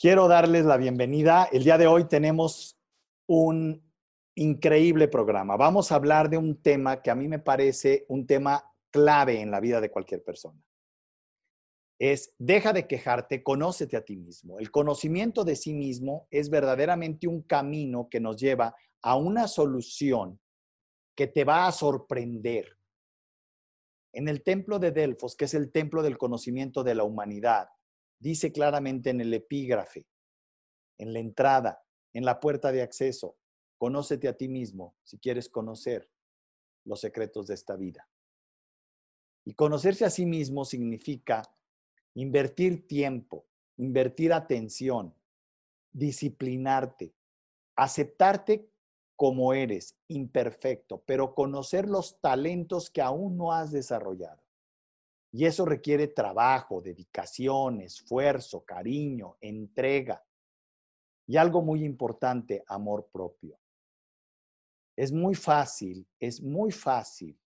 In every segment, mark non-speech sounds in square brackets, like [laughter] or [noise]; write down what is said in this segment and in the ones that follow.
Quiero darles la bienvenida. El día de hoy tenemos un increíble programa. Vamos a hablar de un tema que a mí me parece un tema clave en la vida de cualquier persona. Es, deja de quejarte, conócete a ti mismo. El conocimiento de sí mismo es verdaderamente un camino que nos lleva a una solución que te va a sorprender. En el templo de Delfos, que es el templo del conocimiento de la humanidad, dice claramente en el epígrafe, en la entrada, en la puerta de acceso, conócete a ti mismo si quieres conocer los secretos de esta vida. Y conocerse a sí mismo significa invertir tiempo, invertir atención, disciplinarte, aceptarte como eres, imperfecto, pero conocer los talentos que aún no has desarrollado. Y eso requiere trabajo, dedicación, esfuerzo, cariño, entrega. Y algo muy importante, amor propio. Es muy fácil, es muy fácil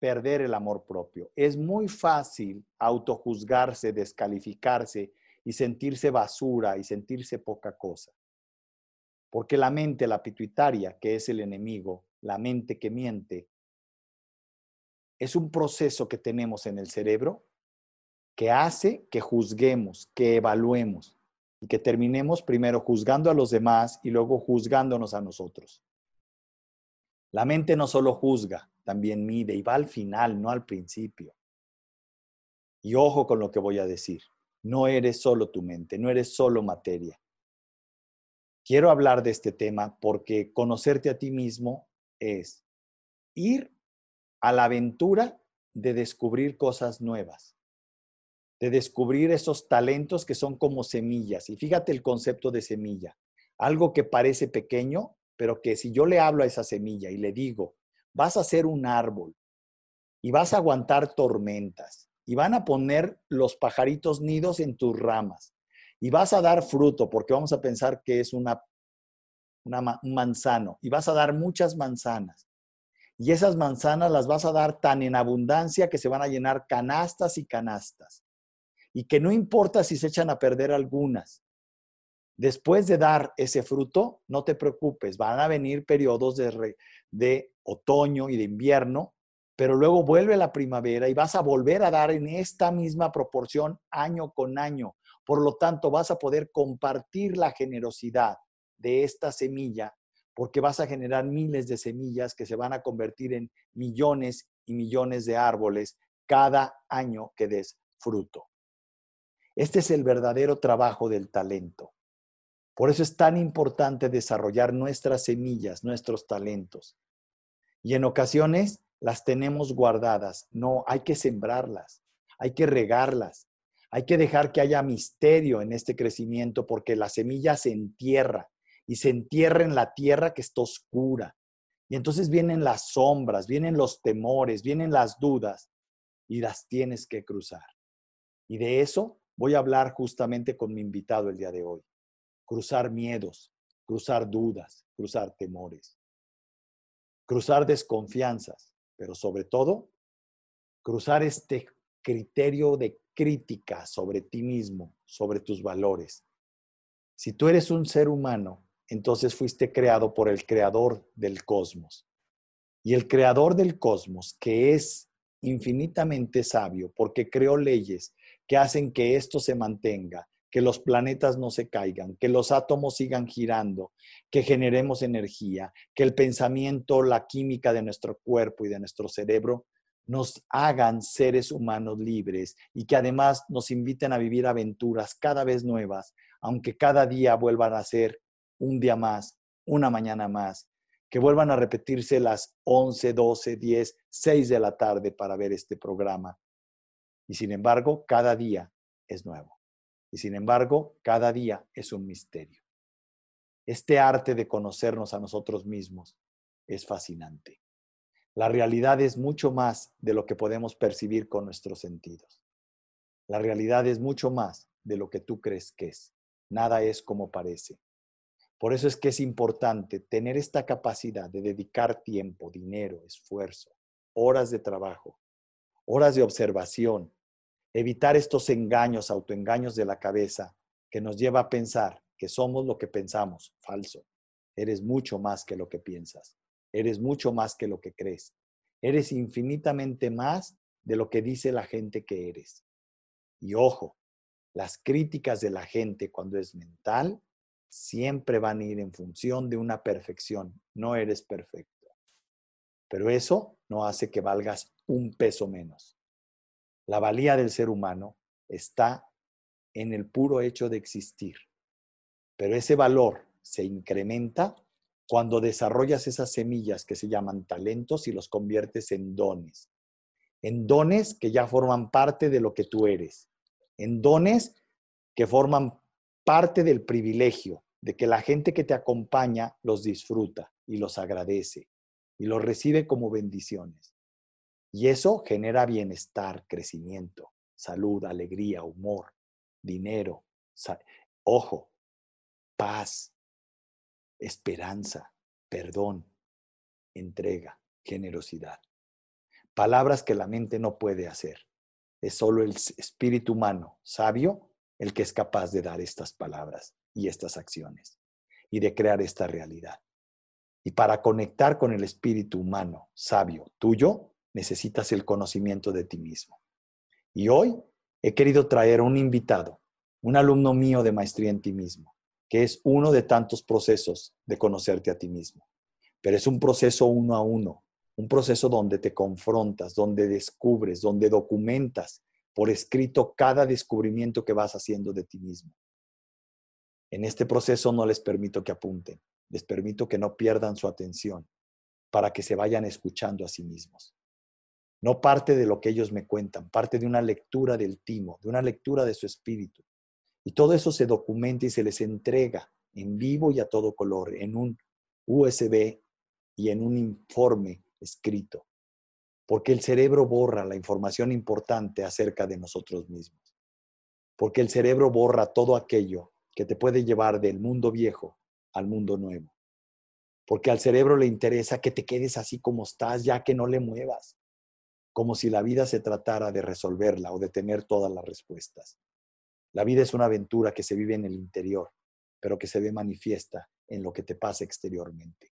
perder el amor propio. Es muy fácil autojuzgarse, descalificarse y sentirse basura y sentirse poca cosa. Porque la mente, la pituitaria, que es el enemigo, la mente que miente, es un proceso que tenemos en el cerebro que hace que juzguemos, que evaluemos y que terminemos primero juzgando a los demás y luego juzgándonos a nosotros. La mente no solo juzga, también mide y va al final, no al principio. Y ojo con lo que voy a decir. No eres solo tu mente, no eres solo materia. Quiero hablar de este tema porque conocerte a ti mismo es ir a la aventura de descubrir cosas nuevas, de descubrir esos talentos que son como semillas. Y fíjate el concepto de semilla, algo que parece pequeño, pero que si yo le hablo a esa semilla y le digo, vas a ser un árbol y vas a aguantar tormentas y van a poner los pajaritos nidos en tus ramas y vas a dar fruto porque vamos a pensar que es una, un manzano y vas a dar muchas manzanas y esas manzanas las vas a dar tan en abundancia que se van a llenar canastas y canastas. Y que no importa si se echan a perder algunas. Después de dar ese fruto, no te preocupes, van a venir periodos de, de otoño y de invierno, pero luego vuelve la primavera y vas a volver a dar en esta misma proporción año con año. Por lo tanto, vas a poder compartir la generosidad de esta semilla porque vas a generar miles de semillas que se van a convertir en millones y millones de árboles cada año que des fruto. Este es el verdadero trabajo del talento. Por eso es tan importante desarrollar nuestras semillas, nuestros talentos. Y en ocasiones las tenemos guardadas. No, hay que sembrarlas, hay que regarlas, hay que dejar que haya misterio en este crecimiento porque la semilla se entierra y se entierra en la tierra que está oscura. Y entonces vienen las sombras, vienen los temores, vienen las dudas y las tienes que cruzar. Y de eso voy a hablar justamente con mi invitado el día de hoy. Cruzar miedos, cruzar dudas, cruzar temores, cruzar desconfianzas, pero sobre todo, cruzar este criterio de crítica sobre ti mismo, sobre tus valores. Si tú eres un ser humano entonces fuiste creado por el creador del cosmos. Y el creador del cosmos, que es infinitamente sabio, porque creó leyes que hacen que esto se mantenga, que los planetas no se caigan, que los átomos sigan girando, que generemos energía, que el pensamiento, la química de nuestro cuerpo y de nuestro cerebro nos hagan seres humanos libres y que además nos inviten a vivir aventuras cada vez nuevas, aunque cada día vuelvan a ser un día más, una mañana más, que vuelvan a repetirse las 11, 12, 10, 6 de la tarde para ver este programa. Y sin embargo, cada día es nuevo. Y sin embargo, cada día es un misterio. Este arte de conocernos a nosotros mismos es fascinante. La realidad es mucho más de lo que podemos percibir con nuestros sentidos. La realidad es mucho más de lo que tú crees que es. Nada es como parece. Por eso es que es importante tener esta capacidad de dedicar tiempo, dinero, esfuerzo, horas de trabajo, horas de observación, evitar estos engaños, autoengaños de la cabeza que nos lleva a pensar que somos lo que pensamos. Falso. Eres mucho más que lo que piensas. Eres mucho más que lo que crees. Eres infinitamente más de lo que dice la gente que eres. Y ojo, las críticas de la gente cuando es mental siempre van a ir en función de una perfección. No eres perfecto. Pero eso no hace que valgas un peso menos. La valía del ser humano está en el puro hecho de existir. Pero ese valor se incrementa cuando desarrollas esas semillas que se llaman talentos y los conviertes en dones. En dones que ya forman parte de lo que tú eres. En dones que forman parte del privilegio de que la gente que te acompaña los disfruta y los agradece y los recibe como bendiciones. Y eso genera bienestar, crecimiento, salud, alegría, humor, dinero, ojo, paz, esperanza, perdón, entrega, generosidad. Palabras que la mente no puede hacer. Es solo el espíritu humano sabio el que es capaz de dar estas palabras y estas acciones y de crear esta realidad. Y para conectar con el espíritu humano sabio tuyo, necesitas el conocimiento de ti mismo. Y hoy he querido traer un invitado, un alumno mío de maestría en ti mismo, que es uno de tantos procesos de conocerte a ti mismo. Pero es un proceso uno a uno, un proceso donde te confrontas, donde descubres, donde documentas por escrito cada descubrimiento que vas haciendo de ti mismo. En este proceso no les permito que apunten, les permito que no pierdan su atención para que se vayan escuchando a sí mismos. No parte de lo que ellos me cuentan, parte de una lectura del timo, de una lectura de su espíritu. Y todo eso se documenta y se les entrega en vivo y a todo color, en un USB y en un informe escrito. Porque el cerebro borra la información importante acerca de nosotros mismos. Porque el cerebro borra todo aquello que te puede llevar del mundo viejo al mundo nuevo. Porque al cerebro le interesa que te quedes así como estás, ya que no le muevas como si la vida se tratara de resolverla o de tener todas las respuestas. La vida es una aventura que se vive en el interior, pero que se ve manifiesta en lo que te pasa exteriormente.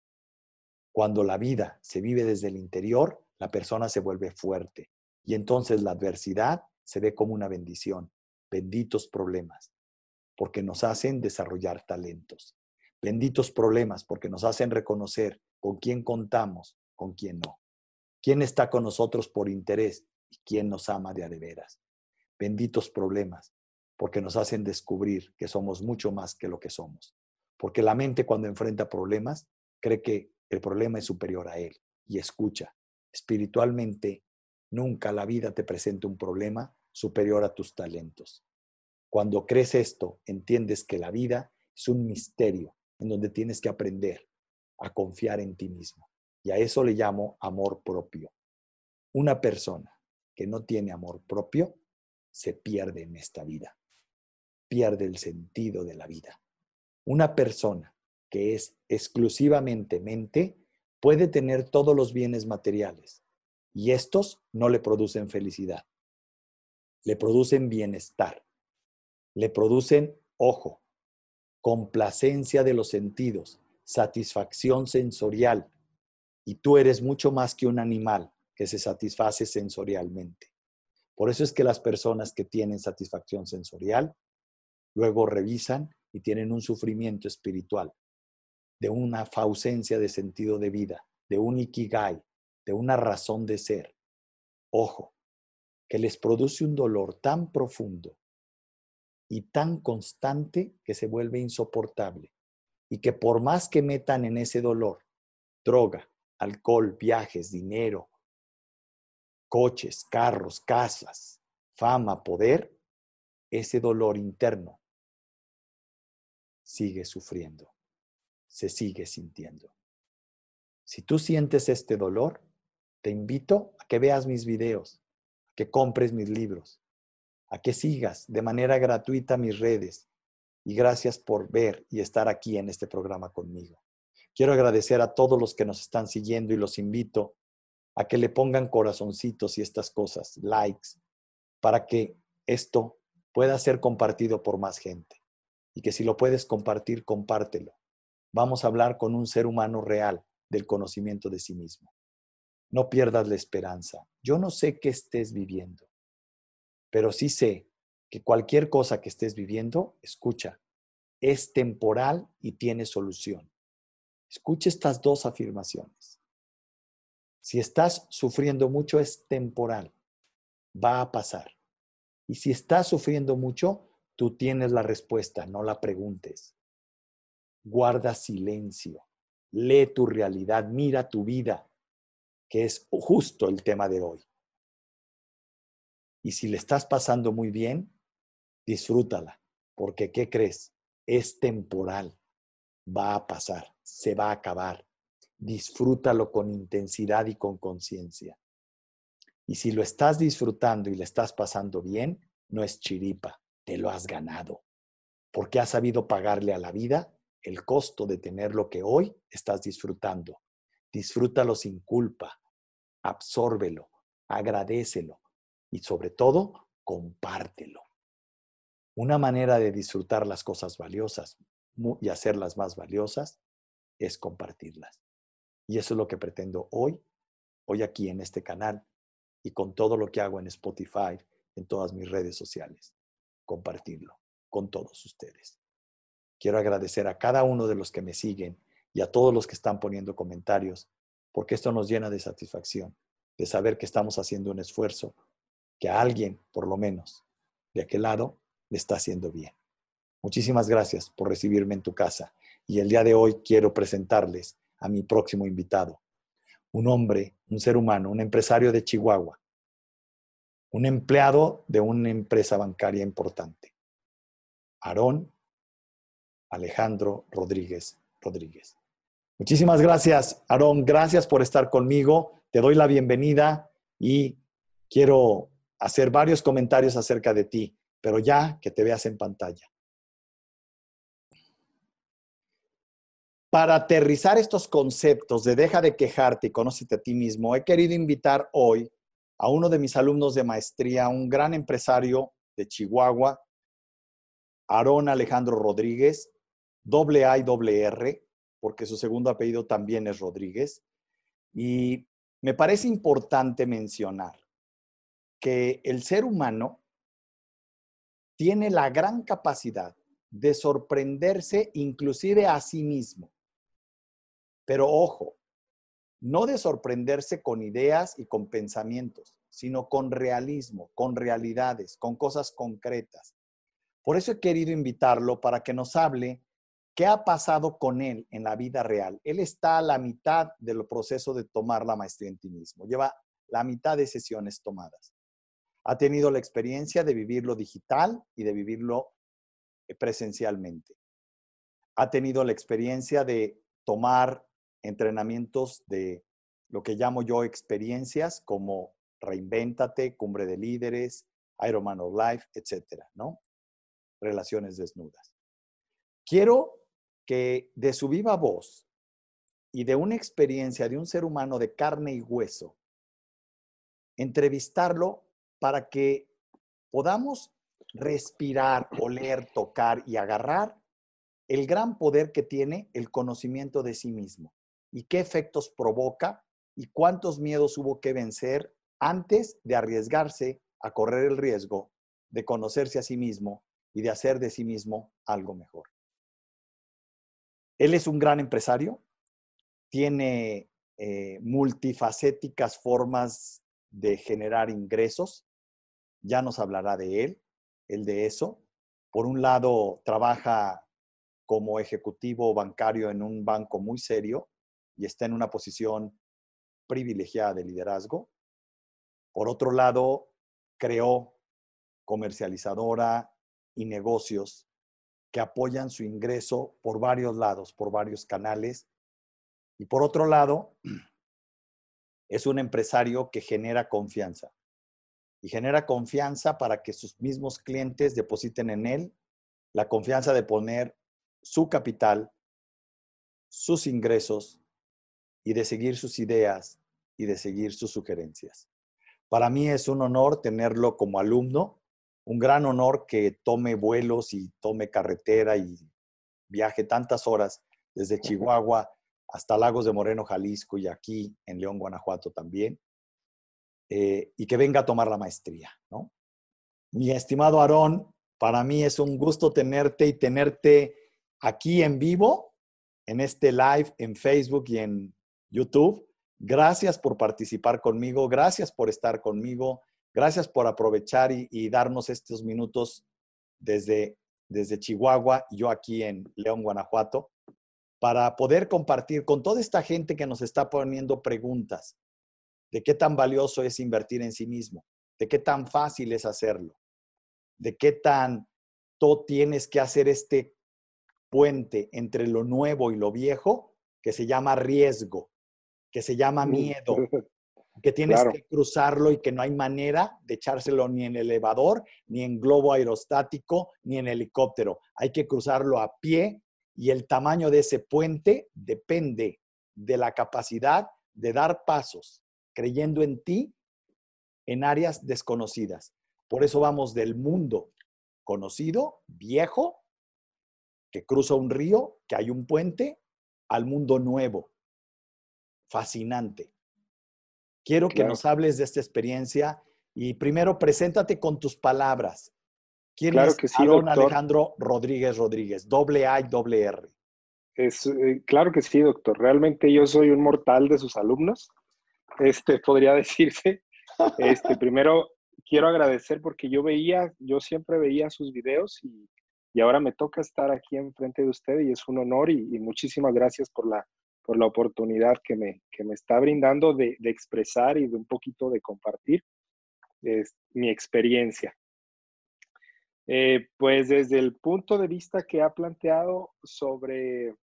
Cuando la vida se vive desde el interior, la persona se vuelve fuerte y entonces la adversidad se ve como una bendición. Benditos problemas, porque nos hacen desarrollar talentos. Benditos problemas, porque nos hacen reconocer con quién contamos, con quién no quién está con nosotros por interés y quién nos ama de adeveras. Benditos problemas, porque nos hacen descubrir que somos mucho más que lo que somos. Porque la mente cuando enfrenta problemas cree que el problema es superior a él y escucha. Espiritualmente, nunca la vida te presenta un problema superior a tus talentos. Cuando crees esto, entiendes que la vida es un misterio en donde tienes que aprender a confiar en ti mismo. Y a eso le llamo amor propio. Una persona que no tiene amor propio se pierde en esta vida, pierde el sentido de la vida. Una persona que es exclusivamente mente puede tener todos los bienes materiales y estos no le producen felicidad, le producen bienestar, le producen, ojo, complacencia de los sentidos, satisfacción sensorial, y tú eres mucho más que un animal que se satisface sensorialmente. Por eso es que las personas que tienen satisfacción sensorial luego revisan y tienen un sufrimiento espiritual, de una ausencia de sentido de vida, de un ikigai, de una razón de ser. Ojo, que les produce un dolor tan profundo y tan constante que se vuelve insoportable y que por más que metan en ese dolor droga, alcohol, viajes, dinero, coches, carros, casas, fama, poder, ese dolor interno sigue sufriendo, se sigue sintiendo. Si tú sientes este dolor, te invito a que veas mis videos, a que compres mis libros, a que sigas de manera gratuita mis redes. Y gracias por ver y estar aquí en este programa conmigo. Quiero agradecer a todos los que nos están siguiendo y los invito a que le pongan corazoncitos y estas cosas, likes, para que esto pueda ser compartido por más gente. y que si lo puedes compartir, compártelo. Vamos a hablar con un ser humano real del conocimiento de sí mismo. No pierdas la esperanza. Yo no sé qué estés viviendo, pero sí sé que cualquier cosa que estés viviendo, escucha, es temporal y tiene solución. Escucha estas dos afirmaciones. Si estás sufriendo mucho, es temporal, va a pasar. Y si estás sufriendo mucho, tú tienes la respuesta, no la preguntes. Guarda silencio, lee tu realidad, mira tu vida, que es justo el tema de hoy. Y si le estás pasando muy bien, disfrútala, porque ¿qué crees? Es temporal, va a pasar, se va a acabar. Disfrútalo con intensidad y con conciencia. Y si lo estás disfrutando y le estás pasando bien, no es chiripa, te lo has ganado, porque has sabido pagarle a la vida el costo de tener lo que hoy estás disfrutando. Disfrútalo sin culpa, absórbelo, agradecelo y sobre todo, compártelo. Una manera de disfrutar las cosas valiosas y hacerlas más valiosas es compartirlas. Y eso es lo que pretendo hoy, hoy aquí en este canal y con todo lo que hago en Spotify, en todas mis redes sociales, compartirlo con todos ustedes. Quiero agradecer a cada uno de los que me siguen y a todos los que están poniendo comentarios porque esto nos llena de satisfacción, de saber que estamos haciendo un esfuerzo, que a alguien, por lo menos, de aquel lado, le está haciendo bien. Muchísimas gracias por recibirme en tu casa y el día de hoy quiero presentarles a mi próximo invitado, un hombre, un ser humano, un empresario de Chihuahua, un empleado de una empresa bancaria importante, Aarón Alejandro Rodríguez Rodríguez. Muchísimas gracias, Aarón. Gracias por estar conmigo. Te doy la bienvenida y quiero hacer varios comentarios acerca de ti, pero ya que te veas en pantalla. Para aterrizar estos conceptos de deja de quejarte y conócete a ti mismo, he querido invitar hoy a uno de mis alumnos de maestría, un gran empresario de Chihuahua, Aarón Alejandro Rodríguez, doble A y doble R, porque su segundo apellido también es Rodríguez. Y me parece importante mencionar que el ser humano tiene la gran capacidad de sorprenderse inclusive a sí mismo. Pero ojo, no de sorprenderse con ideas y con pensamientos, sino con realismo, con realidades, con cosas concretas. Por eso he querido invitarlo para que nos hable ¿Qué ha pasado con él en la vida real? Él está a la mitad del proceso de tomar la maestría en ti mismo. Lleva la mitad de sesiones tomadas. Ha tenido la experiencia de vivirlo digital y de vivirlo eh, presencialmente. Ha tenido la experiencia de tomar entrenamientos de lo que llamo yo experiencias como Reinvéntate, Cumbre de Líderes, Ironman of Life, etcétera, ¿no? Relaciones desnudas. Quiero que de su viva voz y de una experiencia de un ser humano de carne y hueso, entrevistarlo para que podamos respirar, oler, tocar y agarrar el gran poder que tiene el conocimiento de sí mismo y qué efectos provoca y cuántos miedos hubo que vencer antes de arriesgarse a correr el riesgo de conocerse a sí mismo y de hacer de sí mismo algo mejor. Él es un gran empresario, tiene eh, multifacéticas formas de generar ingresos, ya nos hablará de él, el de eso. Por un lado, trabaja como ejecutivo bancario en un banco muy serio y está en una posición privilegiada de liderazgo. Por otro lado, creó comercializadora y negocios que apoyan su ingreso por varios lados, por varios canales. Y por otro lado, [clears throat] es un empresario que genera confianza. Y genera confianza para que sus mismos clientes depositen en él la confianza de poner su capital, sus ingresos y de seguir sus ideas y de seguir sus sugerencias. Para mí es un honor tenerlo como alumno un gran honor que tome vuelos y tome carretera y viaje tantas horas desde Chihuahua hasta Lagos de Moreno, Jalisco y aquí en León, Guanajuato también, eh, y que venga a tomar la maestría, ¿no? Mi estimado Aarón, para mí es un gusto tenerte y tenerte aquí en vivo, en este live en Facebook y en YouTube. Gracias por participar conmigo, gracias por estar conmigo, gracias por aprovechar y, darnos estos minutos desde, desde Chihuahua y yo aquí en León, Guanajuato para poder compartir con toda esta gente que nos está poniendo preguntas de qué tan valioso es invertir en sí mismo, de qué tan fácil es hacerlo, de qué tan tú tienes que hacer este puente entre lo nuevo y lo viejo que se llama riesgo, que se llama miedo, que tienes que cruzarlo y que no hay manera de echárselo ni en elevador, ni en globo aerostático, ni en helicóptero. Hay que cruzarlo a pie y el tamaño de ese puente depende de la capacidad de dar pasos creyendo en ti en áreas desconocidas. Por eso vamos del mundo conocido, viejo, que cruza un río, que hay un puente, al mundo nuevo, fascinante. Quiero que nos hables de esta experiencia y primero preséntate con tus palabras. ¿Quién es que Alejandro Rodríguez Rodríguez? Doble A y doble R. Es, eh, claro que sí, doctor. Realmente yo soy un mortal de sus alumnos. Este, podría [laughs] decirse. Este, primero, quiero agradecer porque yo veía, yo siempre veía sus videos y, y ahora me toca estar aquí enfrente de usted y es un honor y, muchísimas gracias por la, por la oportunidad que me, que me está brindando de, de expresar y de un poquito de compartir es, mi experiencia. Eh, pues desde el punto de vista que ha planteado sobre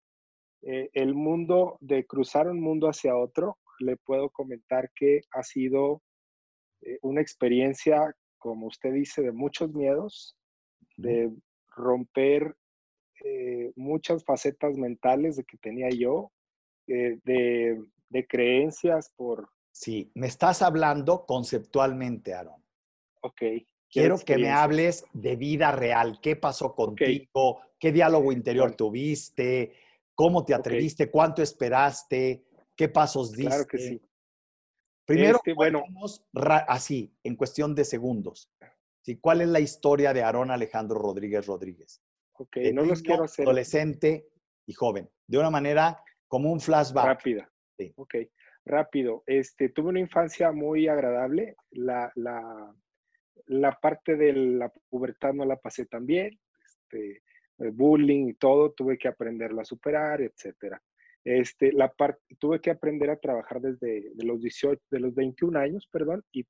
eh, el mundo, de cruzar un mundo hacia otro, le puedo comentar que ha sido eh, una experiencia, como usted dice, de muchos miedos, de romper muchas facetas mentales de que tenía yo, de, de creencias por... Sí, me estás hablando conceptualmente, Aaron. Ok. Quiero que me hables de vida real. ¿Qué pasó contigo? ¿Qué diálogo interior tuviste? ¿Cómo te atreviste? ¿Cuánto esperaste? ¿Qué pasos diste? Claro que sí. Primero, este, bueno, así, en cuestión de segundos. ¿sí? ¿Cuál es la historia de Aarón Alejandro Rodríguez Rodríguez? Ok, no los quiero hacer. Adolescente y joven. De una manera como un flashback. Rápida. Sí. Ok, rápido. Este, tuve una infancia muy agradable. La, la, la parte de la pubertad no la pasé tan bien, este, bullying y todo, tuve que aprenderlo a superar, etcétera. Este, la parte, tuve que aprender a trabajar desde de los 18, de los 21 años, perdón, y,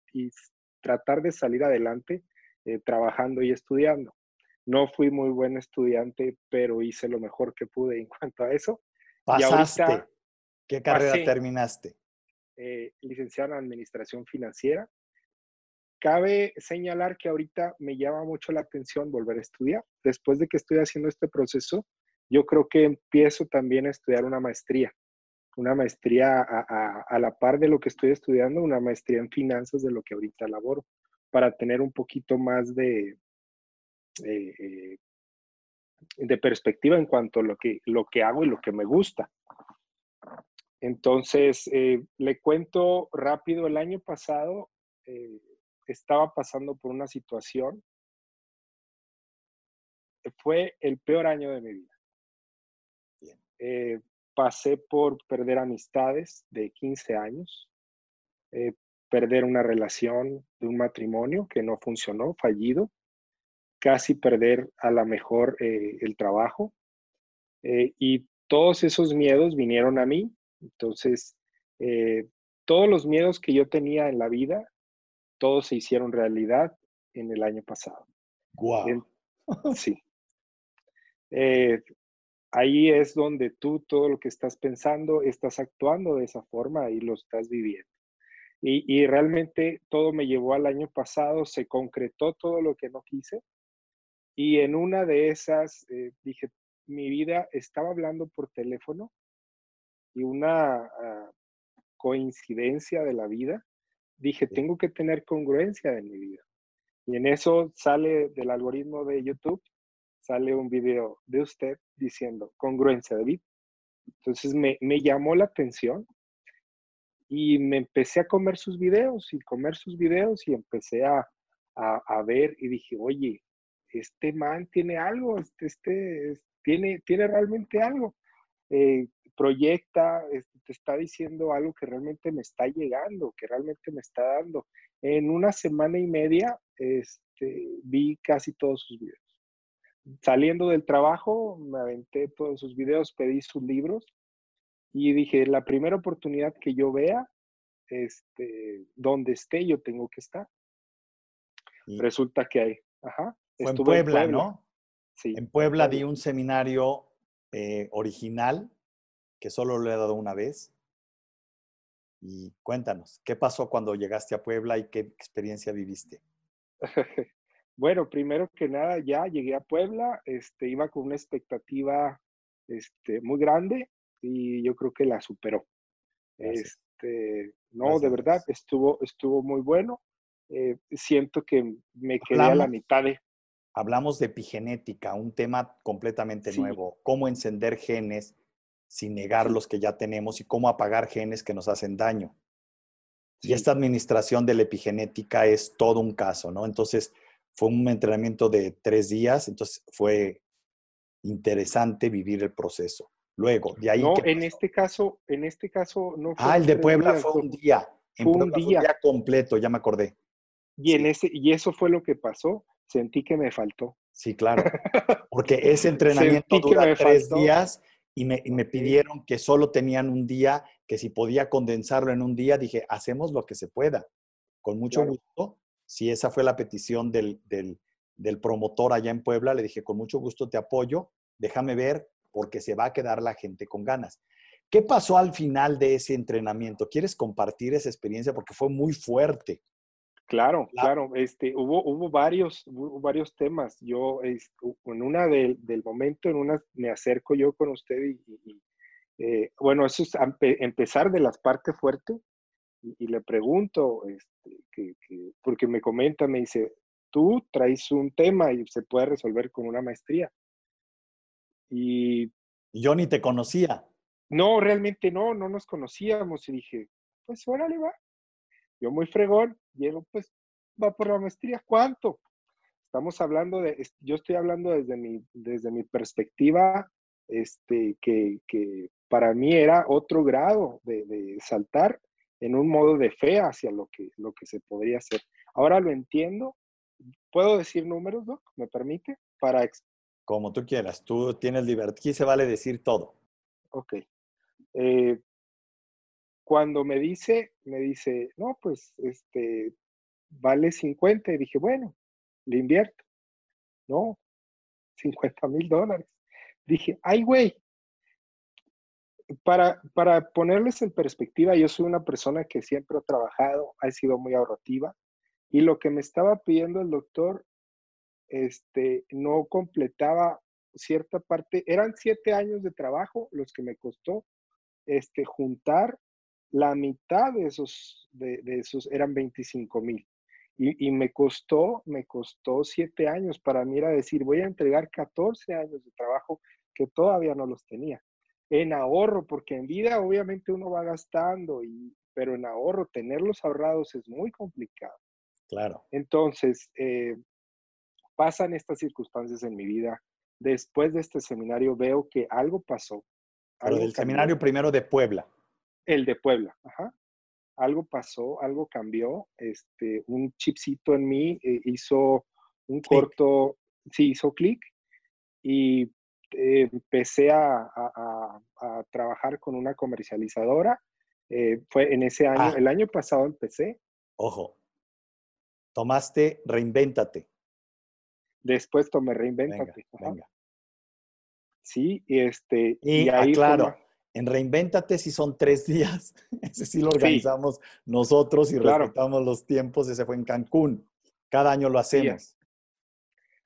tratar de salir adelante eh, trabajando y estudiando. No fui muy buen estudiante, pero hice lo mejor que pude en [laughs] cuanto a eso. ¿Pasaste? ¿Qué carrera terminaste? Eh, licenciado en Administración Financiera Cabe señalar que ahorita me llama mucho la atención volver a estudiar. Después de que estoy haciendo este proceso, yo creo que empiezo también a estudiar una maestría, una maestría a, la par de lo que estoy estudiando, una maestría en finanzas de lo que ahorita laboro, para tener un poquito más de, eh, de perspectiva en cuanto a lo que, lo que hago y lo que me gusta. Entonces, eh, le cuento rápido, el año pasado eh, estaba pasando por una situación. Fue el peor año de mi vida. Eh, pasé por perder amistades de 15 años, perder una relación de un matrimonio que no funcionó, fallido, casi perder a la mejor eh, el trabajo. y todos esos miedos vinieron a mí. Entonces, todos los miedos que yo tenía en la vida todos se hicieron realidad en el año pasado. Wow. sí. Eh, ahí es donde tú todo lo que estás pensando, estás actuando de esa forma y lo estás viviendo. Y, realmente todo me llevó al año pasado, se concretó todo lo que no quise. Y en una de esas eh, dije, mi vida estaba hablando por teléfono y una ah, coincidencia de la vida dije, tengo que tener congruencia en mi vida. Y en eso sale del algoritmo de YouTube, sale un video de usted diciendo congruencia de vida. Entonces me, me llamó la atención y me empecé a comer sus videos y comer sus videos y empecé a, a, ver y dije, oye, este man tiene algo, este, este tiene, tiene realmente algo. Eh, proyecta, este, te está diciendo algo que realmente me está llegando, que realmente me está dando. En una semana y media este, vi casi todos sus videos. Saliendo del trabajo, me aventé todos sus videos, pedí sus libros y dije, la primera oportunidad que yo vea, este, donde esté, yo tengo que estar. Resulta que hay. Ajá. Fue en Puebla, ¿no? Sí. En Puebla di un seminario eh, original que solo lo he dado una vez. Y cuéntanos, ¿qué pasó cuando llegaste a Puebla y qué experiencia viviste? [laughs] bueno, primero que nada, ya llegué a Puebla, este, iba con una expectativa este, muy grande y yo creo que la superó. Este, no, de verdad, estuvo, estuvo muy bueno. Eh, siento que me quedé a la mitad de... Hablamos de epigenética, un tema completamente nuevo. Cómo encender genes sin negar los que ya tenemos y cómo apagar genes que nos hacen daño. Y esta administración de la epigenética es todo un caso, ¿no? Entonces, fue un entrenamiento de tres días, entonces fue interesante vivir el proceso. Luego, de ahí. No, en este caso, en este caso no fue. Ah, el de Puebla fue un día. fue un día. completo, ya me acordé. Y, en ese, y eso fue lo que pasó. Sentí que me faltó. Sí, claro. [laughs] Porque ese entrenamiento dura tres días y me, y me, pidieron que solo tenían un día, que si podía condensarlo en un día, dije, hacemos lo que se pueda. Con mucho gusto. Si esa fue la petición del, del, del promotor allá en Puebla, le dije, con mucho gusto te apoyo, déjame ver porque se va a quedar la gente con ganas. ¿Qué pasó al final de ese entrenamiento? ¿Quieres compartir esa experiencia? Porque fue muy fuerte. Claro, claro. Este, hubo, hubo, varios, varios temas. Yo, en una del, del, momento, en una me acerco yo con usted y, eh, bueno, eso es empezar de las partes fuertes y, le pregunto, este, que, porque me comenta, me dice, tú traes un tema y se puede resolver con una maestría. Y yo ni te conocía. No, realmente no, no nos conocíamos y dije, pues órale va. Yo muy fregón, llego, pues va por la maestría, ¿cuánto? Estamos hablando de, yo estoy hablando desde mi, desde mi perspectiva, este, que, que para mí era otro grado de, de, saltar en un modo de fe hacia lo que, lo que se podría hacer. Ahora lo entiendo. ¿Puedo decir números, Doc? ¿Me permite? Para, como tú quieras, tú tienes libertad. Aquí se vale decir todo. Ok. Eh, cuando me dice, me dice, no, pues, este, vale 50. Y dije, bueno, le invierto. No, 50 mil dólares. Dije, ay, güey. Para, para ponerles en perspectiva, yo soy una persona que siempre ha trabajado, ha sido muy ahorrativa. Y lo que me estaba pidiendo el doctor este, no completaba cierta parte, eran siete años de trabajo los que me costó este, juntar la mitad de esos, de, esos eran 25 mil. Y, me costó, me costó siete años. Para mí era decir, voy a entregar 14 años de trabajo que todavía no los tenía. En ahorro, porque en vida obviamente uno va gastando, y, pero en ahorro, tenerlos ahorrados es muy complicado. Claro. Entonces, eh, pasan estas circunstancias en mi vida. Después de este seminario veo que algo pasó. Algo del seminario primero de Puebla. El de Puebla, ajá. Algo pasó, algo cambió. Este, un chipcito en mí eh, hizo un corto, sí, hizo clic y eh, empecé a, trabajar con una comercializadora. Eh, fue en ese año, ah. el año pasado empecé. Ojo, tomaste Reinvéntate. Después tomé Reinvéntate. Venga, Sí, y este. Y, ahí claro, en Reinvéntate sí son tres [laughs] días. Ese sí lo organizamos nosotros y respetamos los tiempos. Ese fue en Cancún. Cada año lo hacemos.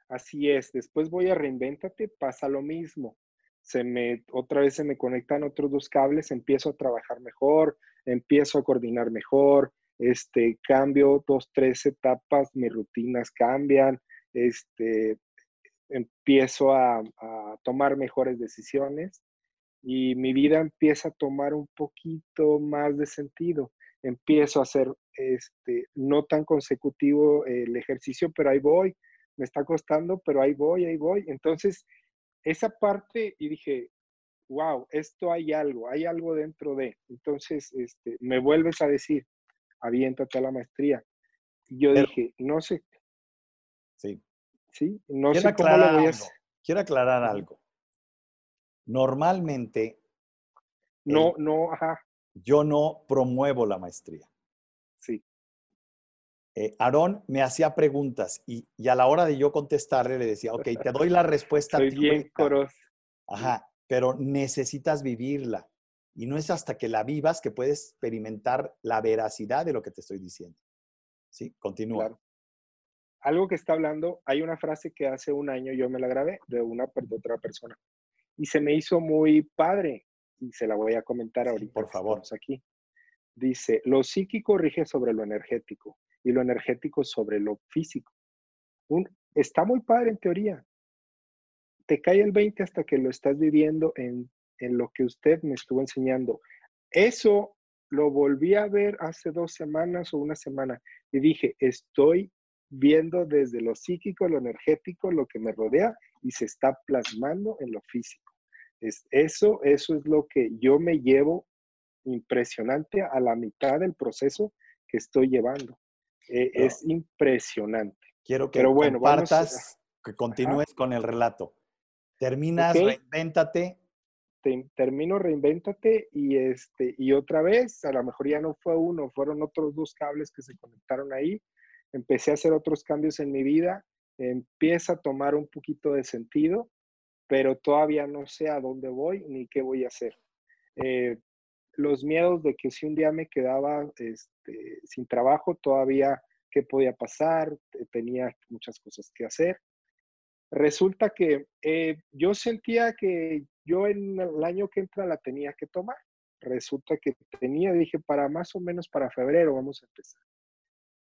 Así es. Después voy a Reinvéntate, pasa lo mismo. Se me, otra vez se me conectan otros dos cables, empiezo a trabajar mejor, empiezo a coordinar mejor, este, cambio dos, tres etapas, mis rutinas cambian, este, empiezo a, a tomar mejores decisiones y mi vida empieza a tomar un poquito más de sentido. Empiezo a hacer este, no tan consecutivo el ejercicio, pero ahí voy. Me está costando, pero ahí voy, ahí voy. Entonces, esa parte, y dije, wow, esto hay algo, hay algo dentro de. Entonces, este, me vuelves a decir, aviéntate a la maestría. Y yo dije, no sé. Sí. Sí, no quiero sé cómo lo voy a hacer. Quiero aclarar algo. Normalmente. No, no, ajá. Yo no promuevo la maestría. Sí. Eh, Aarón me hacía preguntas y, y, a la hora de yo contestarle le decía, ok, te doy la [laughs] respuesta. Bien coros. Ajá, pero necesitas vivirla. Y no es hasta que la vivas que puedes experimentar la veracidad de lo que te estoy diciendo. Sí, continúa. Claro. Algo que está hablando, hay una frase que hace un año yo me la grabé de una de otra persona y se me hizo muy padre y se la voy a comentar ahorita. Por favor. Aquí. Dice, lo psíquico rige sobre lo energético y lo energético sobre lo físico. Un, está muy padre en teoría. Te cae el 20 hasta que lo estás viviendo en, en lo que usted me estuvo enseñando. Eso lo volví a ver hace dos semanas o una semana y dije, estoy viendo desde lo psíquico, lo energético, lo que me rodea y se está plasmando en lo físico. Es, eso, eso es lo que yo me llevo impresionante a la mitad del proceso que estoy llevando. Eh, es impresionante. Quiero que Pero bueno, compartas, que continúes con el relato. Terminas, reinvéntate. termino, reinvéntate y, este, y otra vez, a lo mejor ya no fue uno, fueron otros dos cables que se conectaron ahí. Empecé a hacer otros cambios en mi vida, empieza a tomar un poquito de sentido, pero todavía no sé a dónde voy ni qué voy a hacer. Eh, los miedos de que si un día me quedaba este, sin trabajo, todavía qué podía pasar, tenía muchas cosas que hacer. Resulta que eh, yo sentía que yo en el año que entra la tenía que tomar. Resulta que tenía, dije, para más o menos para febrero vamos a empezar.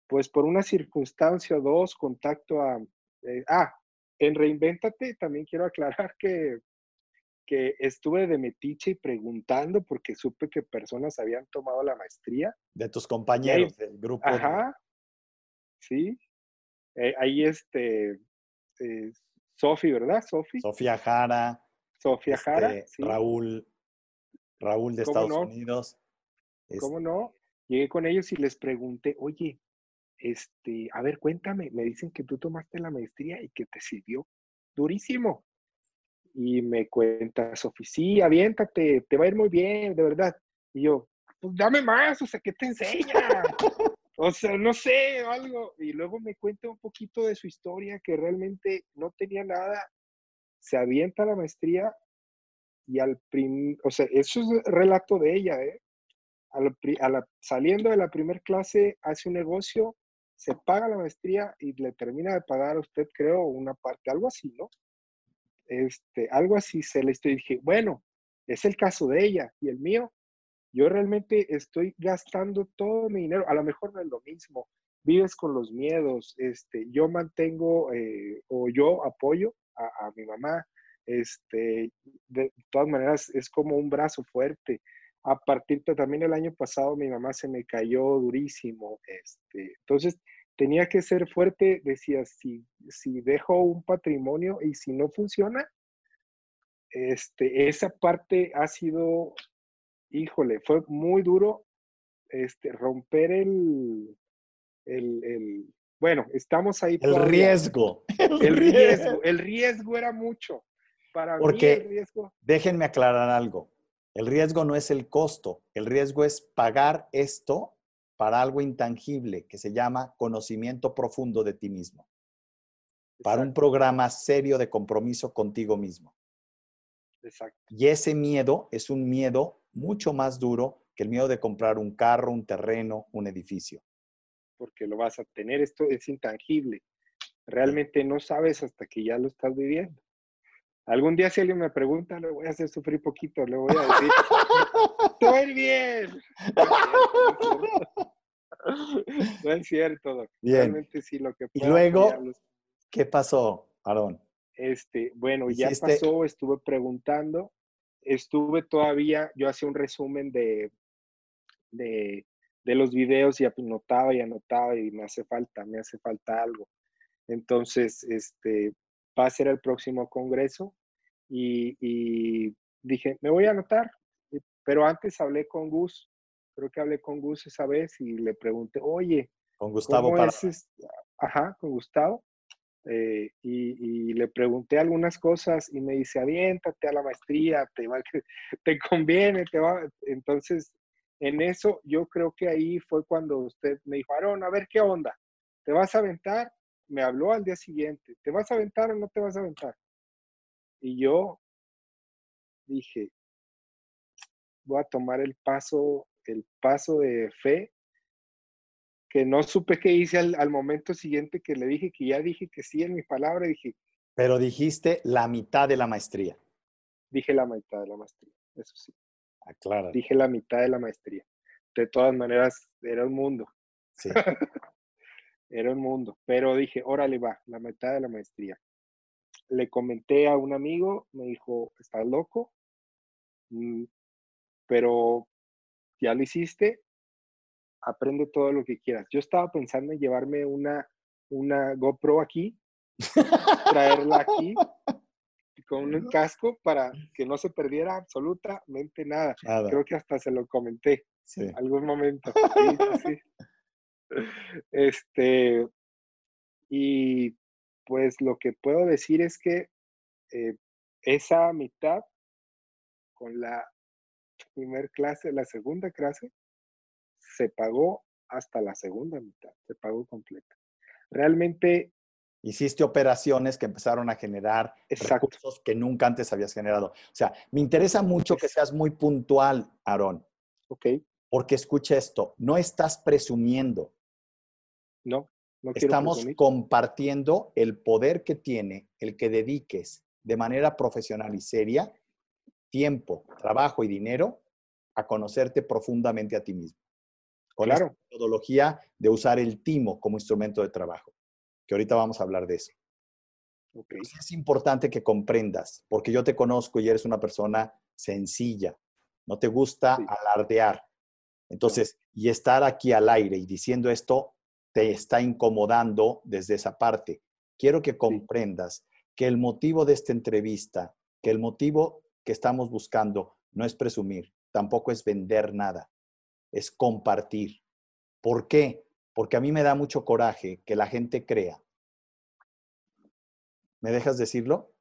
Pues por una circunstancia o dos, contacto a... Eh, ah, en Reinvéntate también quiero aclarar que que estuve de metiche y preguntando porque supe que personas habían tomado la maestría. De tus compañeros del grupo. Ajá. Sí. Eh, ahí este, eh, Sofi, ¿verdad? Sofi. Sofía Jara. Sofía Jara. Este, Raúl. Raúl de Estados Unidos. ¿Cómo no? Llegué con ellos y les pregunté, oye, este, a ver, cuéntame, me dicen que tú tomaste la maestría y que te sirvió durísimo. Y me cuenta Sofi, sí, aviéntate, te va a ir muy bien, de verdad. Y yo, pues dame más, o sea, ¿qué te enseña? [laughs] o sea, no sé, algo. Y luego me cuenta un poquito de su historia, que realmente no tenía nada. Se avienta la maestría y al prim, o sea, eso es relato de ella, ¿eh? A la, saliendo de la primera clase, hace un negocio, se paga la maestría y le termina de pagar a usted, creo, una parte, algo así, ¿no? este, algo así se le estoy dije, bueno, es el caso de ella y el mío. Yo realmente estoy gastando todo mi dinero, a lo mejor no es lo mismo, vives con los miedos, este, yo mantengo eh, o yo apoyo a, mi mamá, este, de todas maneras es como un brazo fuerte. A partir de también el año pasado mi mamá se me cayó durísimo, este, entonces tenía que ser fuerte, decía, si, si dejo un patrimonio y si no funciona, este, esa parte ha sido, híjole, fue muy duro este, romper el, el, bueno, estamos ahí. El riesgo. [laughs] El, riesgo. El riesgo era mucho. Para Porque, mí el riesgo. Déjenme aclarar algo. El riesgo no es el costo, el riesgo es pagar esto para algo intangible que se llama conocimiento profundo de ti mismo. Para un programa serio de compromiso contigo mismo. Exacto. Y ese miedo es un miedo mucho más duro que el miedo de comprar un carro, un terreno, un edificio. Porque lo vas a tener, esto es intangible. Realmente no sabes hasta que ya lo estás viviendo. Algún día si alguien me pregunta, le voy a hacer sufrir poquito, le voy a decir, a ir bien. no es cierto, doctor. Bien. Realmente sí, lo que Y pueda luego, apoyarlos. ¿qué pasó, Aarón? Este, bueno, ya pasó, estuve preguntando, estuve todavía, yo hacía un resumen de, de, de los videos y anotaba y anotaba y me hace falta, me hace falta algo. Entonces, este, va a ser el próximo congreso y, y dije, me voy a anotar, pero antes hablé con Gus, creo que hablé con Gus esa vez y le pregunté, oye, Con Gustavo ¿Cómo para es Ajá, con Gustavo. eh, y, y le pregunté algunas cosas y me dice, aviéntate a la maestría, te, va, [laughs] te conviene, te va. Entonces, en eso yo creo que ahí fue cuando usted me dijo, Aaron, a ver qué onda, ¿te vas a aventar? Me habló al día siguiente, ¿te vas a aventar o no te vas a aventar? Y yo dije, voy a tomar el paso, el paso de fe que no supe qué hice al, al momento siguiente que le dije que ya dije que sí en mi palabra, dije, Pero dijiste la mitad de la maestría. dije la mitad de la maestría, eso sí, Aclara. dije la mitad de la maestría. De todas maneras, era un mundo, Sí. [laughs] era un mundo, pero dije, órale va, la mitad de la maestría. Le comenté a un amigo, me dijo, ¿estás loco? Mm, pero ya lo hiciste, aprende todo lo que quieras. Yo estaba pensando en llevarme una, una GoPro aquí, traerla aquí con un [laughs] casco para que no se perdiera absolutamente nada. Nada. Creo que hasta se lo comenté Sí. en algún momento. [laughs] Sí, sí. [laughs] Este, y pues lo que puedo decir es que eh, esa mitad con la primer clase, la segunda clase, se pagó hasta la segunda mitad, se pagó completa. Realmente, Hiciste operaciones que empezaron a generar Exacto. recursos que nunca antes habías generado. O sea, me interesa mucho que seas muy puntual, Aarón, ok, porque escucha esto, no estás presumiendo, no, no quiero estamos presumir. compartiendo el poder que tiene el que dediques de manera profesional y seria tiempo, trabajo y dinero a conocerte profundamente a ti mismo. Con Claro, metodología de usar el timo como instrumento de trabajo, que ahorita vamos a hablar de eso. ok, Sí es importante que comprendas, porque yo te conozco y eres una persona sencilla, no te gusta Sí. alardear. Entonces, y estar aquí al aire y diciendo esto te está incomodando desde esa parte. Quiero que comprendas que el motivo de esta entrevista, que el motivo que estamos buscando no es presumir, tampoco es vender nada, es compartir. ¿Por qué? Porque a mí me da mucho coraje que la gente crea. ¿Me dejas decirlo?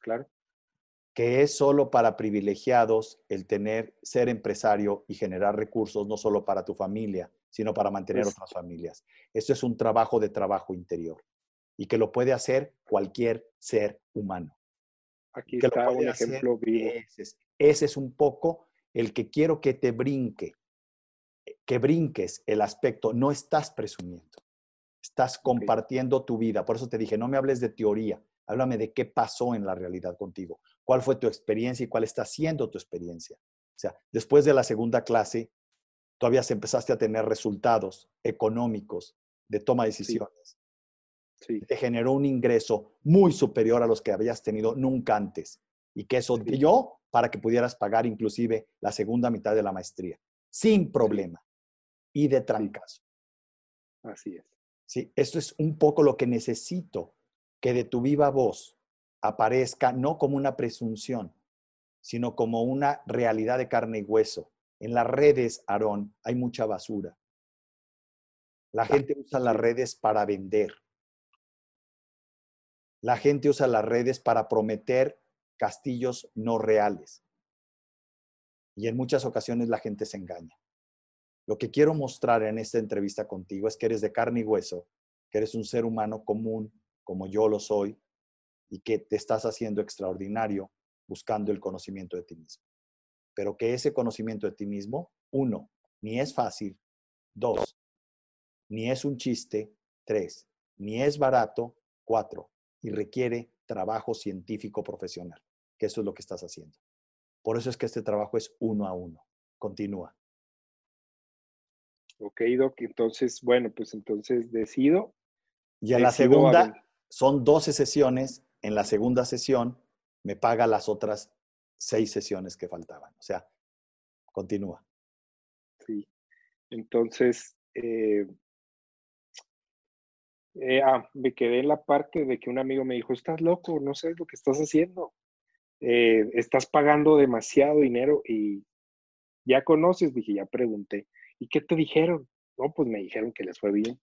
claro, que es solo para privilegiados el tener, ser empresario y generar recursos, no solo para tu familia, sino para mantener otras familias. Esto es un trabajo de trabajo interior y que lo puede hacer cualquier ser humano. aquí que está un ejemplo vivo. Ese es, ese es un poco el que quiero que te brinque, que brinques el aspecto, no estás presumiendo, estás compartiendo tu vida. Por eso te dije, no me hables de teoría, háblame de qué pasó en la realidad contigo, cuál fue tu experiencia y cuál está siendo tu experiencia. O sea, después de la segunda clase, todavía empezaste a tener resultados económicos de toma de decisiones Sí, te generó un ingreso muy superior a los que habías tenido nunca antes y que eso dio para que pudieras pagar inclusive la segunda mitad de la maestría sin problema y de trancazo. así es. ¿sí? Esto es un poco lo que necesito que de tu viva voz aparezca no como una presunción, sino como una realidad de carne y hueso. En las redes, Aarón, hay mucha basura. La gente usa las redes para vender. La gente usa las redes para prometer castillos no reales. Y en muchas ocasiones la gente se engaña. Lo que quiero mostrar en esta entrevista contigo es que eres de carne y hueso, que eres un ser humano común, como yo lo soy, y que te estás haciendo extraordinario buscando el conocimiento de ti mismo. Pero que ese conocimiento de ti mismo, uno, ni es fácil, dos, ni es un chiste, tres, ni es barato, cuatro, y requiere trabajo científico profesional, que eso es lo que estás haciendo. Por eso es que este trabajo es uno a uno. Continúa. Ok, Doc, entonces, bueno, pues entonces decido. Y en la segunda, son 12 sesiones, en la segunda sesión me paga las otras seis sesiones que faltaban. O sea, continúa. Sí, entonces, eh, eh, ah, me quedé en la parte de que un amigo me dijo, estás loco, no sabes lo que estás haciendo. Eh, estás pagando demasiado dinero y ya conoces, dije, ya pregunté. ¿Y qué te dijeron? No, pues me dijeron que les fue bien.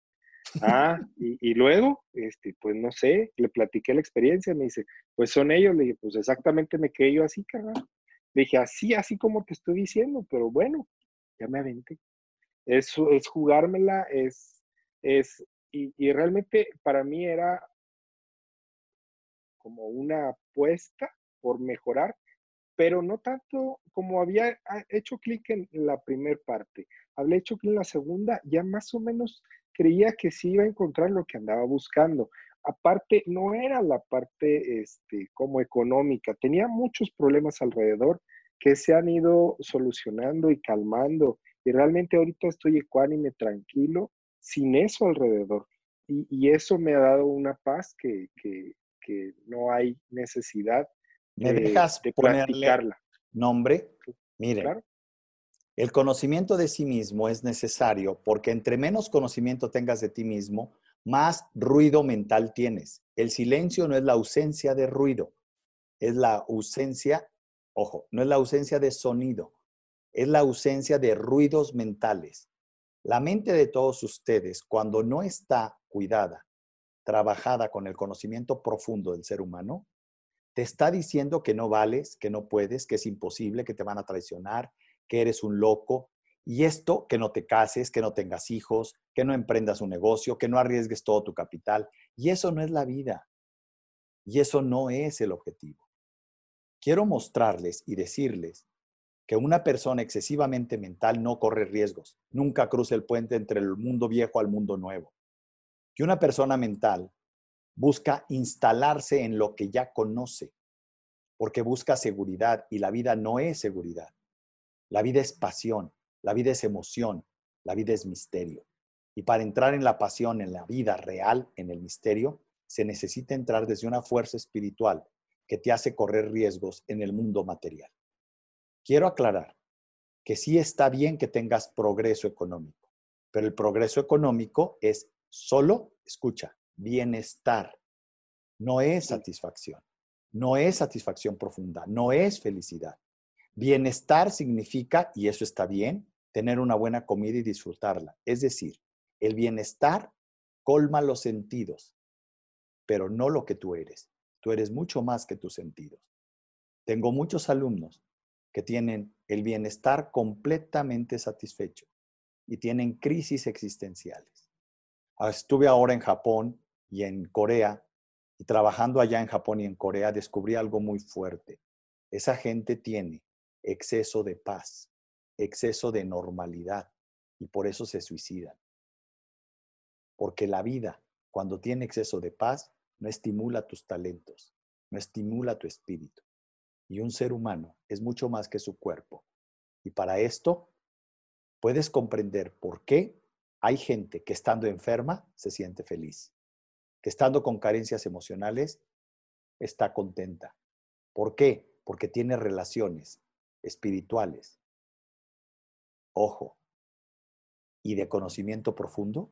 Ah, y, luego, este, pues no sé, le platiqué la experiencia, me dice, pues son ellos, le dije, pues exactamente me quedé yo así, carnal. Le dije, así, así como te estoy diciendo, pero bueno, ya me aventé. Eso es jugármela, es, es, y realmente para mí era como una apuesta por mejorar, pero no tanto como había ah, hecho clic en la primera parte. Había hecho clic en la segunda, ya más o menos creía que sí iba a encontrar lo que andaba buscando. Aparte, no era la parte este, como económica, tenía muchos problemas alrededor que se han ido solucionando y calmando. Y realmente ahorita estoy ecuánime, tranquilo, sin eso alrededor. Y, eso me ha dado una paz que, no hay necesidad ¿Me de, dejas de nombre? Mire, claro. El conocimiento de sí mismo es necesario porque entre menos conocimiento tengas de ti mismo, más ruido mental tienes. El silencio no es la ausencia de ruido, es la ausencia, ojo, no es la ausencia de sonido, es la ausencia de ruidos mentales. La mente de todos ustedes, cuando no está cuidada, trabajada con el conocimiento profundo del ser humano, te está diciendo que no vales, que no puedes, que es imposible, que te van a traicionar, que eres un loco. Y esto, que no te cases, que no tengas hijos, que no emprendas un negocio, que no arriesgues todo tu capital. Y eso no es la vida. Y eso no es el objetivo. Quiero mostrarles y decirles que una persona excesivamente mental no corre riesgos, nunca cruza el puente entre el mundo viejo al mundo nuevo. Que una persona mental busca instalarse en lo que ya conoce, porque busca seguridad y la vida no es seguridad. La vida es pasión, la vida es emoción, la vida es misterio. Y para entrar en la pasión, en la vida real, en el misterio, se necesita entrar desde una fuerza espiritual que te hace correr riesgos en el mundo material. Quiero aclarar que sí está bien que tengas progreso económico, pero el progreso económico es solo, escucha, bienestar, no es satisfacción, no es satisfacción profunda, no es felicidad. Bienestar significa, y eso está bien, tener una buena comida y disfrutarla. Es decir, el bienestar colma los sentidos, pero no lo que tú eres. Tú eres mucho más que tus sentidos. Tengo muchos alumnos que tienen el bienestar completamente satisfecho y tienen crisis existenciales. Ah, estuve ahora en Japón y en Corea y trabajando allá en Japón y en Corea descubrí algo muy fuerte. Esa gente tiene exceso de paz, exceso de normalidad y por eso se suicidan. Porque la vida, cuando tiene exceso de paz, no estimula tus talentos, no estimula tu espíritu. Y un ser humano es mucho más que su cuerpo. Y para esto puedes comprender por qué hay gente que estando enferma se siente feliz, que estando con carencias emocionales está contenta. ¿Por qué? Porque tiene relaciones, espirituales, ojo, y de conocimiento profundo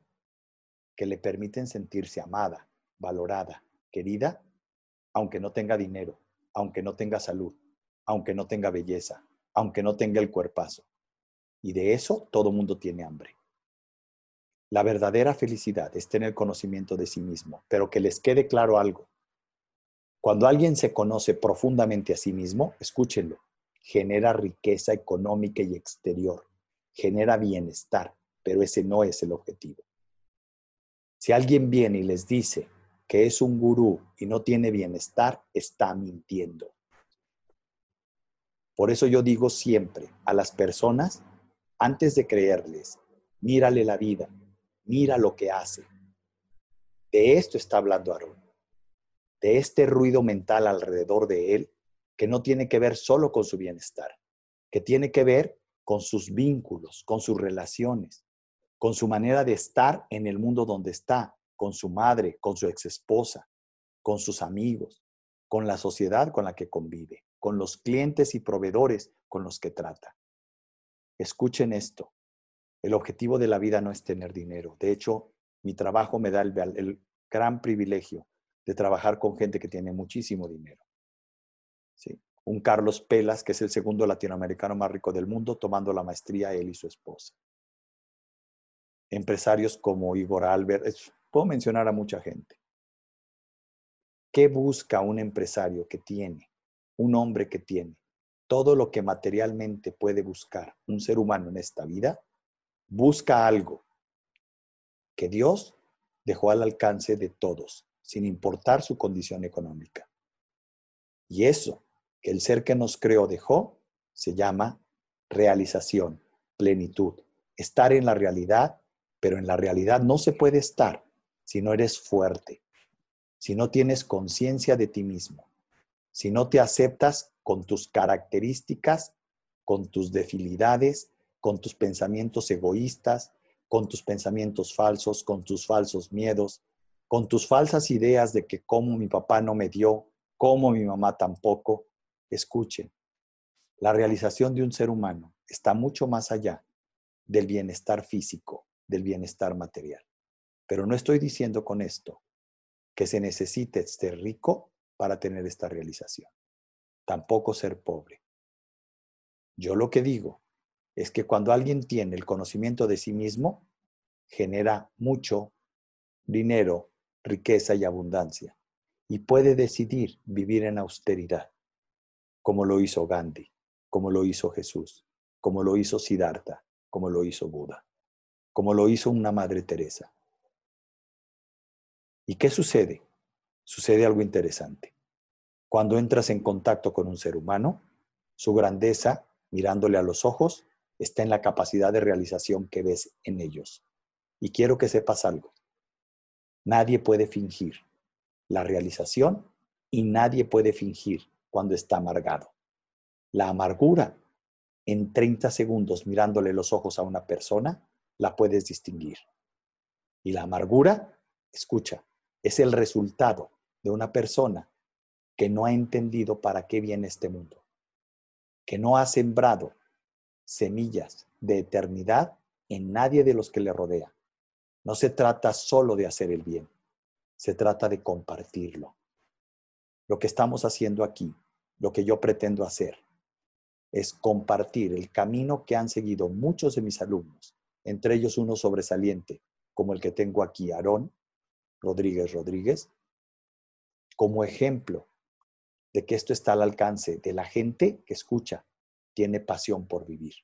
que le permiten sentirse amada, valorada, querida, aunque no tenga dinero, aunque no tenga salud, aunque no tenga belleza, aunque no tenga el cuerpazo. Y de eso todo mundo tiene hambre. La verdadera felicidad es tener conocimiento de sí mismo, pero que les quede claro algo. Cuando alguien se conoce profundamente a sí mismo, escúchenlo, genera riqueza económica y exterior, genera bienestar, pero ese no es el objetivo. Si alguien viene y les dice que es un gurú y no tiene bienestar, está mintiendo. Por eso yo digo siempre a las personas, antes de creerles, mírale la vida, mira lo que hace. De esto está hablando Aarón, de este ruido mental alrededor de él que no tiene que ver solo con su bienestar, que tiene que ver con sus vínculos, con sus relaciones. con su manera de estar en el mundo donde está, con su madre, con su ex esposa, con sus amigos, con la sociedad con la que convive, con los clientes y proveedores con los que trata. Escuchen esto. El objetivo de la vida no es tener dinero. De hecho, mi trabajo me da el, gran privilegio de trabajar con gente que tiene muchísimo dinero. ¿Sí? Un Carlos Pelas, que es el segundo latinoamericano más rico del mundo, tomando la maestría él y su esposa. Empresarios como Igor Albert, puedo mencionar a mucha gente. ¿Qué busca un empresario que tiene, un hombre que tiene todo lo que materialmente puede buscar un ser humano en esta vida? Busca algo que Dios dejó al alcance de todos, sin importar su condición económica. Y eso que el ser que nos creó dejó se llama realización, plenitud, estar en la realidad, pero en la realidad no se puede estar si no eres fuerte, si no tienes conciencia de ti mismo, si no te aceptas con tus características, con tus debilidades, con tus pensamientos egoístas, con tus pensamientos falsos, con tus falsos miedos, con tus falsas ideas de que como mi papá no me dio, como mi mamá tampoco. Escuchen, la realización de un ser humano está mucho más allá del bienestar físico, del bienestar material. Pero no estoy diciendo con esto que se necesite ser rico para tener esta realización. Tampoco ser pobre. Yo lo que digo es que cuando alguien tiene el conocimiento de sí mismo, genera mucho dinero, riqueza y abundancia y puede decidir vivir en austeridad, como lo hizo Gandhi, como lo hizo Jesús, como lo hizo Siddhartha, como lo hizo Buda, como lo hizo una Madre Teresa. ¿Y qué sucede? Sucede algo interesante. Cuando entras en contacto con un ser humano, su grandeza, mirándole a los ojos, está en la capacidad de realización que ves en ellos. Y quiero que sepas algo. Nadie puede fingir la realización y nadie puede fingir cuando está amargado. La amargura, en 30 segundos mirándole los ojos a una persona, la puedes distinguir. Y la amargura, escucha, es el resultado de una persona que no ha entendido para qué viene este mundo, que no ha sembrado semillas de eternidad en nadie de los que le rodea. No se trata solo de hacer el bien, se trata de compartirlo. Lo que estamos haciendo aquí, lo que yo pretendo hacer, es compartir el camino que han seguido muchos de mis alumnos, entre ellos uno sobresaliente, como el que tengo aquí, Aarón, Rodríguez Rodríguez, como ejemplo de que esto está al alcance de la gente que escucha, tiene pasión por vivir,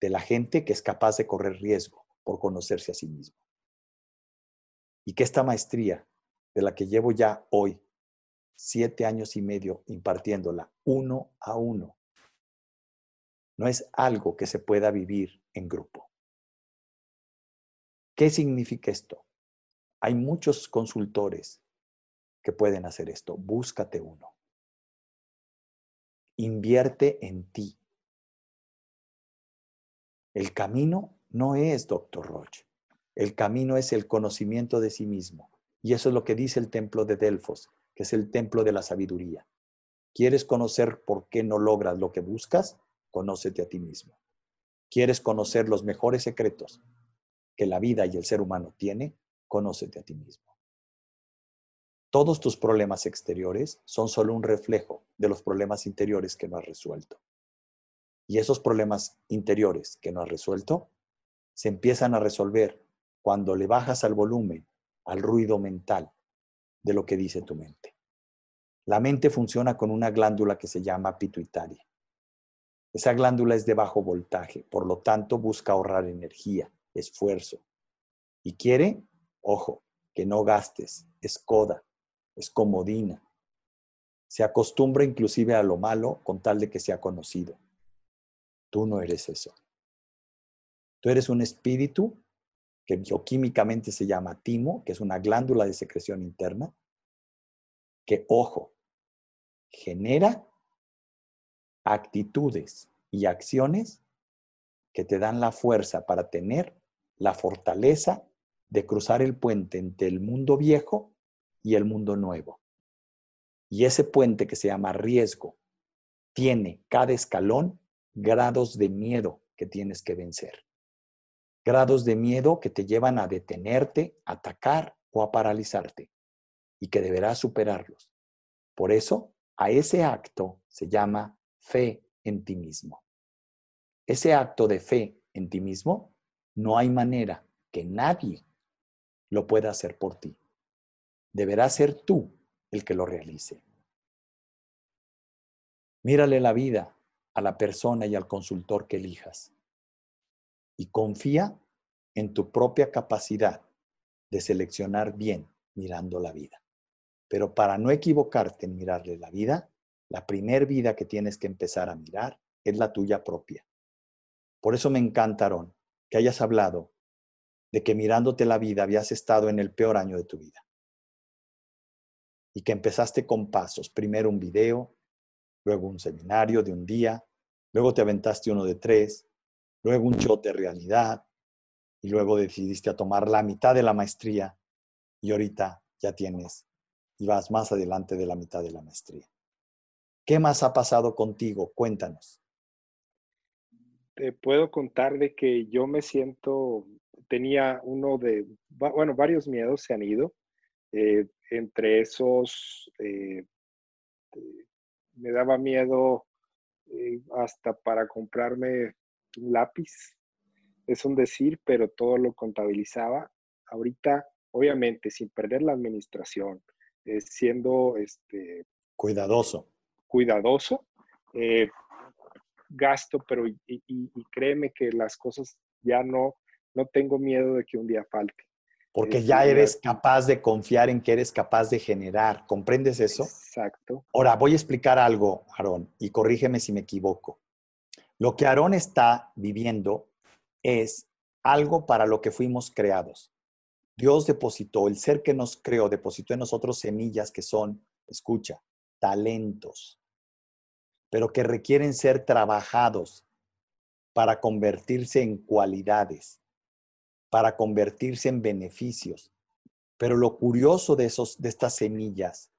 de la gente que es capaz de correr riesgo por conocerse a sí mismo. Y que esta maestría, de la que llevo ya hoy siete años y medio impartiéndola uno a uno, no es algo que se pueda vivir en grupo. ¿Qué significa esto? Hay muchos consultores que pueden hacer esto. Búscate uno. Invierte en ti. El camino no es Dr. Roche. El camino es el conocimiento de sí mismo. Y eso es lo que dice el templo de Delfos, que es el templo de la sabiduría. ¿Quieres conocer por qué no logras lo que buscas? Conócete a ti mismo. ¿Quieres conocer los mejores secretos que la vida y el ser humano tiene? conócete a ti mismo. Todos tus problemas exteriores son solo un reflejo de los problemas interiores que no has resuelto. Y esos problemas interiores que no has resuelto se empiezan a resolver cuando le bajas al volumen, al ruido mental de lo que dice tu mente. La mente funciona con una glándula que se llama pituitaria. Esa glándula es de bajo voltaje, por lo tanto busca ahorrar energía, esfuerzo y quiere Ojo, que no gastes, es coda, es comodina. Se acostumbra inclusive a lo malo con tal de que sea conocido. Tú no eres eso. Tú eres un espíritu que bioquímicamente se llama timo, que es una glándula de secreción interna, que, ojo, genera actitudes y acciones que te dan la fuerza para tener la fortaleza de cruzar el puente entre el mundo viejo y el mundo nuevo. Y ese puente que se llama riesgo tiene cada escalón grados de miedo que tienes que vencer. Grados de miedo que te llevan a detenerte, atacar o a paralizarte y que deberás superarlos. Por eso, a ese acto se llama fe en ti mismo. Ese acto de fe en ti mismo, no hay manera que nadie lo pueda hacer por ti. Deberá ser tú el que lo realice. Mírale la vida a la persona y al consultor que elijas y confía en tu propia capacidad de seleccionar bien mirando la vida. Pero para no equivocarte en mirarle la vida, la primer vida que tienes que empezar a mirar es la tuya propia. Por eso me encanta, que hayas hablado de que mirándote la vida habías estado en el peor año de tu vida. Y que empezaste con pasos, primero un video, luego un seminario de un día, luego te aventaste uno de tres, luego un shot de realidad, y luego decidiste a tomar la mitad de la maestría y ahorita ya tienes y vas más adelante de la mitad de la maestría. ¿Qué más ha pasado contigo? Cuéntanos. Te puedo contar de que yo me siento, tenía uno de, bueno, varios miedos se han ido. Eh, entre esos, eh, me daba miedo eh, hasta para comprarme un lápiz. Es un decir, pero todo lo contabilizaba. Ahorita, obviamente, sin perder la administración, siendo este, cuidadoso. Cuidadoso. Eh, gasto, pero y, créeme que las cosas ya no, no tengo miedo de que un día falte. Porque ya eres capaz de confiar en que eres capaz de generar. ¿Comprendes eso? Exacto. Ahora, voy a explicar algo, Aarón, y corrígeme si me equivoco. Lo que Aarón está viviendo es algo para lo que fuimos creados. Dios depositó, el ser que nos creó, depositó en nosotros semillas que son, escucha, talentos, pero que requieren ser trabajados para convertirse en cualidades, para convertirse en beneficios. Pero lo curioso de, esos, de estas semillas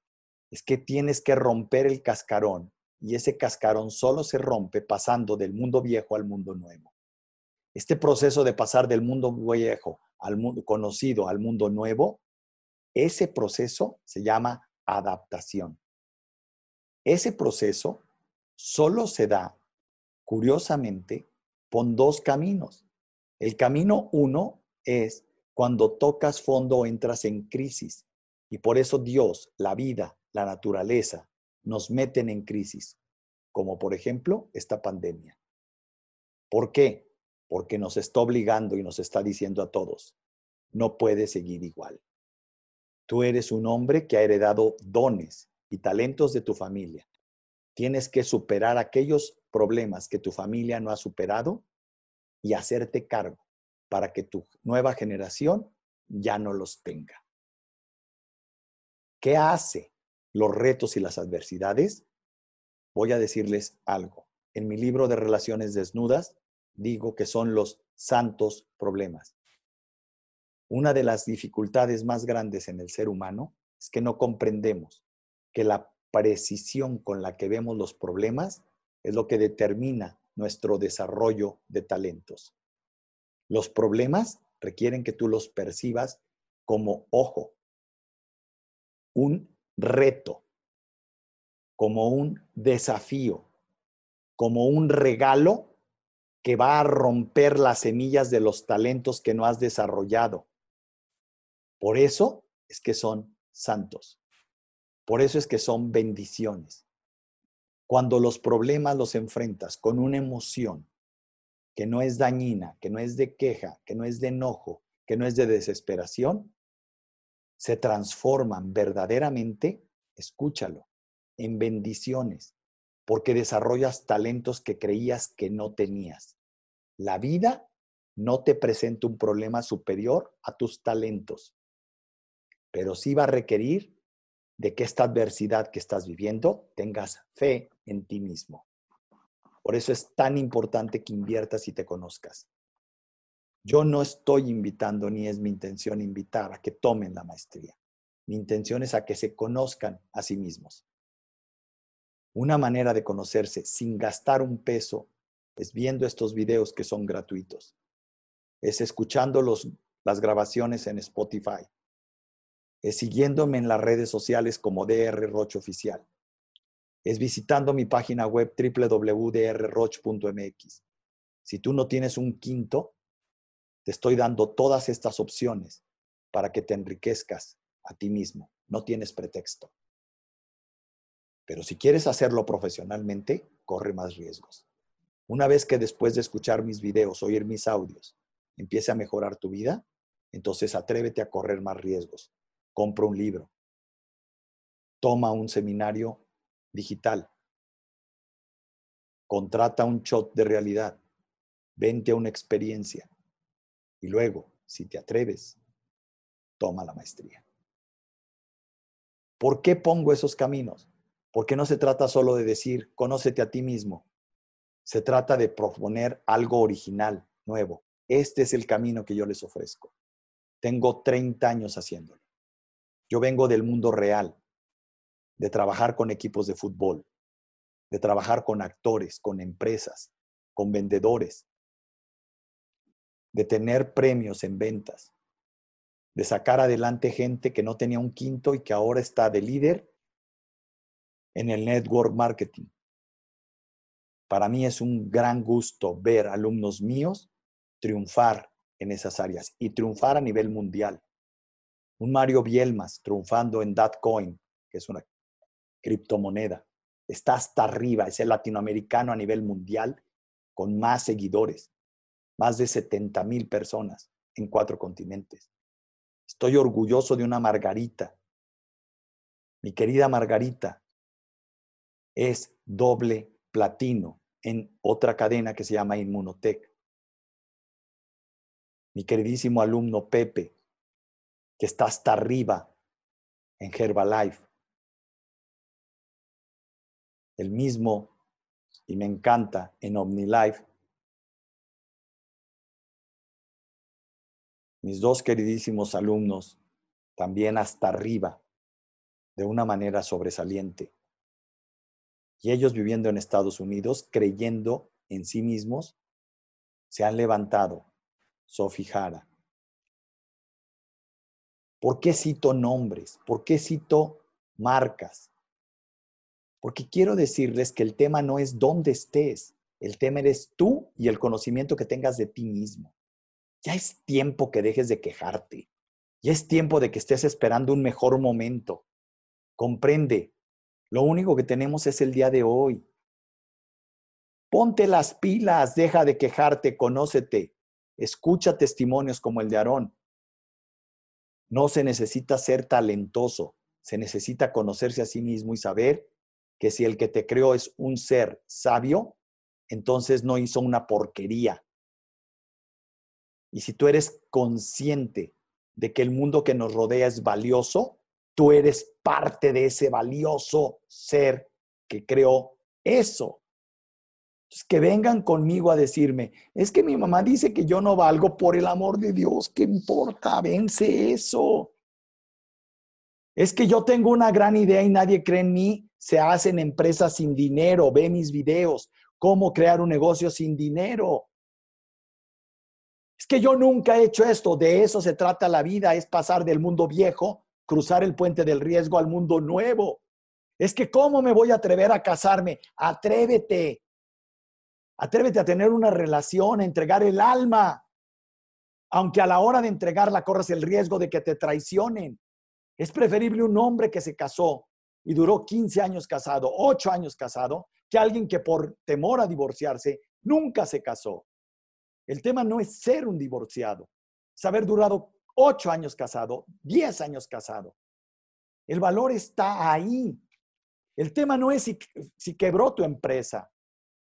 es que tienes que romper el cascarón y ese cascarón solo se rompe pasando del mundo viejo al mundo nuevo. Este proceso de pasar del mundo viejo al mundo conocido, al mundo nuevo, ese proceso se llama adaptación. Ese proceso solo se da, curiosamente, con dos caminos. El camino uno es cuando tocas fondo o entras en crisis. Y por eso Dios, la vida, la naturaleza, nos meten en crisis, como por ejemplo esta pandemia. ¿Por qué? porque nos está obligando y nos está diciendo a todos, no puedes seguir igual. Tú eres un hombre que ha heredado dones y talentos de tu familia. Tienes que superar aquellos problemas que tu familia no ha superado y hacerte cargo para que tu nueva generación ya no los tenga. ¿Qué hace los retos y las adversidades? Voy a decirles algo. En mi libro de Relaciones Desnudas digo que son los santos problemas. Una de las dificultades más grandes en el ser humano es que no comprendemos que la precisión con la que vemos los problemas es lo que determina nuestro desarrollo de talentos. Los problemas requieren que tú los percibas como ojo, un reto, como un desafío, como un regalo que va a romper las semillas de los talentos que no has desarrollado. Por eso es que son santos. Por eso es que son bendiciones. Cuando los problemas los enfrentas con una emoción que no es dañina, que no es de queja, que no es de enojo, que no es de desesperación, se transforman verdaderamente, escúchalo, en bendiciones porque desarrollas talentos que creías que no tenías. La vida no te presenta un problema superior a tus talentos, pero sí va a requerir de que esta adversidad que estás viviendo tengas fe en ti mismo. Por eso es tan importante que inviertas y te conozcas. Yo no estoy invitando, ni es mi intención invitar a que tomen la maestría. Mi intención es a que se conozcan a sí mismos. Una manera de conocerse sin gastar un peso es viendo estos videos que son gratuitos. Es escuchando las grabaciones en Spotify. Es siguiéndome en las redes sociales como DR Roche Oficial. Es visitando mi página web www.drroch.mx. Si tú no tienes un quinto, te estoy dando todas estas opciones para que te enriquezcas a ti mismo. No tienes pretexto. Pero si quieres hacerlo profesionalmente, corre más riesgos. Una vez que después de escuchar mis videos, oír mis audios, empiece a mejorar tu vida, entonces atrévete a correr más riesgos. Compra un libro. Toma un seminario digital. Contrata un shot de realidad. Vente a una experiencia. Y luego, si te atreves, toma la maestría. ¿Por qué pongo esos caminos? Porque no se trata solo de decir, conócete a ti mismo. Se trata de proponer algo original, nuevo. Este es el camino que yo les ofrezco. Tengo 30 años haciéndolo. Yo vengo del mundo real, de trabajar con equipos de fútbol, de trabajar con actores, con empresas, con vendedores, de tener premios en ventas, de sacar adelante gente que no tenía un quinto y que ahora está de líder en el network marketing. Para mí es un gran gusto ver alumnos míos triunfar en esas áreas y triunfar a nivel mundial. Un Mario Bielmas triunfando en Datcoin, que es una criptomoneda. Está hasta arriba, es el latinoamericano a nivel mundial con más seguidores más de 70 mil personas en cuatro continentes. Estoy orgulloso de una Margarita. Mi querida Margarita es doble platino en otra cadena que se llama Inmunotech. Mi queridísimo alumno Pepe, que está hasta arriba en Herbalife. El mismo, y me encanta, en OmniLife, mis dos queridísimos alumnos también hasta arriba, de una manera sobresaliente. Y ellos viviendo en Estados Unidos, creyendo en sí mismos, se han levantado. Sofi Jara. ¿Por qué cito nombres? ¿Por qué cito marcas? Porque quiero decirles que el tema no es dónde estés, el tema eres tú y el conocimiento que tengas de ti mismo. Ya es tiempo que dejes de quejarte. Ya es tiempo de que estés esperando un mejor momento. Comprende, lo único que tenemos es el día de hoy. Ponte las pilas, deja de quejarte, conócete. Escucha testimonios como el de Aarón. No se necesita ser talentoso, se necesita conocerse a sí mismo y saber que si el que te creó es un ser sabio, entonces no hizo una porquería, y si tú eres consciente de que el mundo que nos rodea es valioso, tú eres parte de ese valioso ser que creó eso. Entonces, que vengan conmigo a decirme, es que mi mamá dice que yo no valgo por el amor de Dios, ¿qué importa? Vence eso. Es que yo tengo una gran idea y nadie cree en mí. Se hacen empresas sin dinero. Ve mis videos. Cómo crear un negocio sin dinero. Es que yo nunca he hecho esto, de eso se trata la vida, es pasar del mundo viejo, cruzar el puente del riesgo al mundo nuevo. Es que ¿cómo me voy a atrever a casarme? Atrévete. Atrévete a tener una relación, a entregar el alma. Aunque a la hora de entregarla corras el riesgo de que te traicionen. Es preferible un hombre que se casó y duró 15 años casado, 8 años casado, que alguien que por temor a divorciarse nunca se casó. El tema no es ser un divorciado, es haber durado ocho años casado, diez años casado. El valor está ahí. El tema no es si, quebró tu empresa.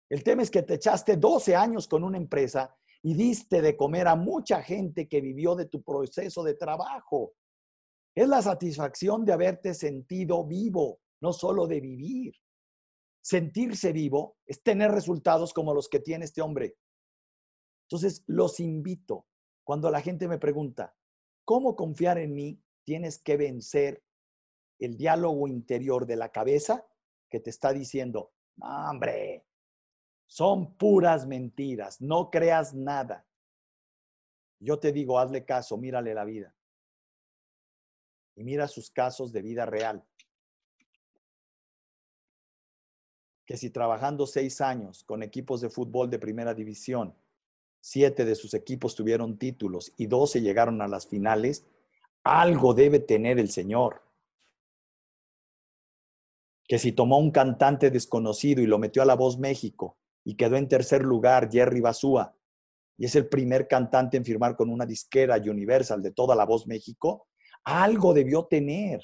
El tema es que te echaste 12 años con una empresa y diste de comer a mucha gente que vivió de tu proceso de trabajo. Es la satisfacción de haberte sentido vivo, no solo de vivir. Sentirse vivo es tener resultados como los que tiene este hombre. Entonces, los invito Cuando la gente me pregunta, ¿cómo confiar en mí? Tienes que vencer el diálogo interior de la cabeza que te está diciendo, hombre, son puras mentiras, no creas nada. Yo te digo, hazle caso, mírale la vida. Y mira sus casos de vida real. Que si trabajando seis años con equipos de fútbol de primera división, siete de sus equipos tuvieron títulos y doce llegaron a las finales, algo debe tener el Señor que si tomó un cantante desconocido y lo metió a La Voz México y quedó en tercer lugar Jerry Basúa, y es el primer cantante en firmar con una disquera Universal de toda La Voz México, algo debió tener.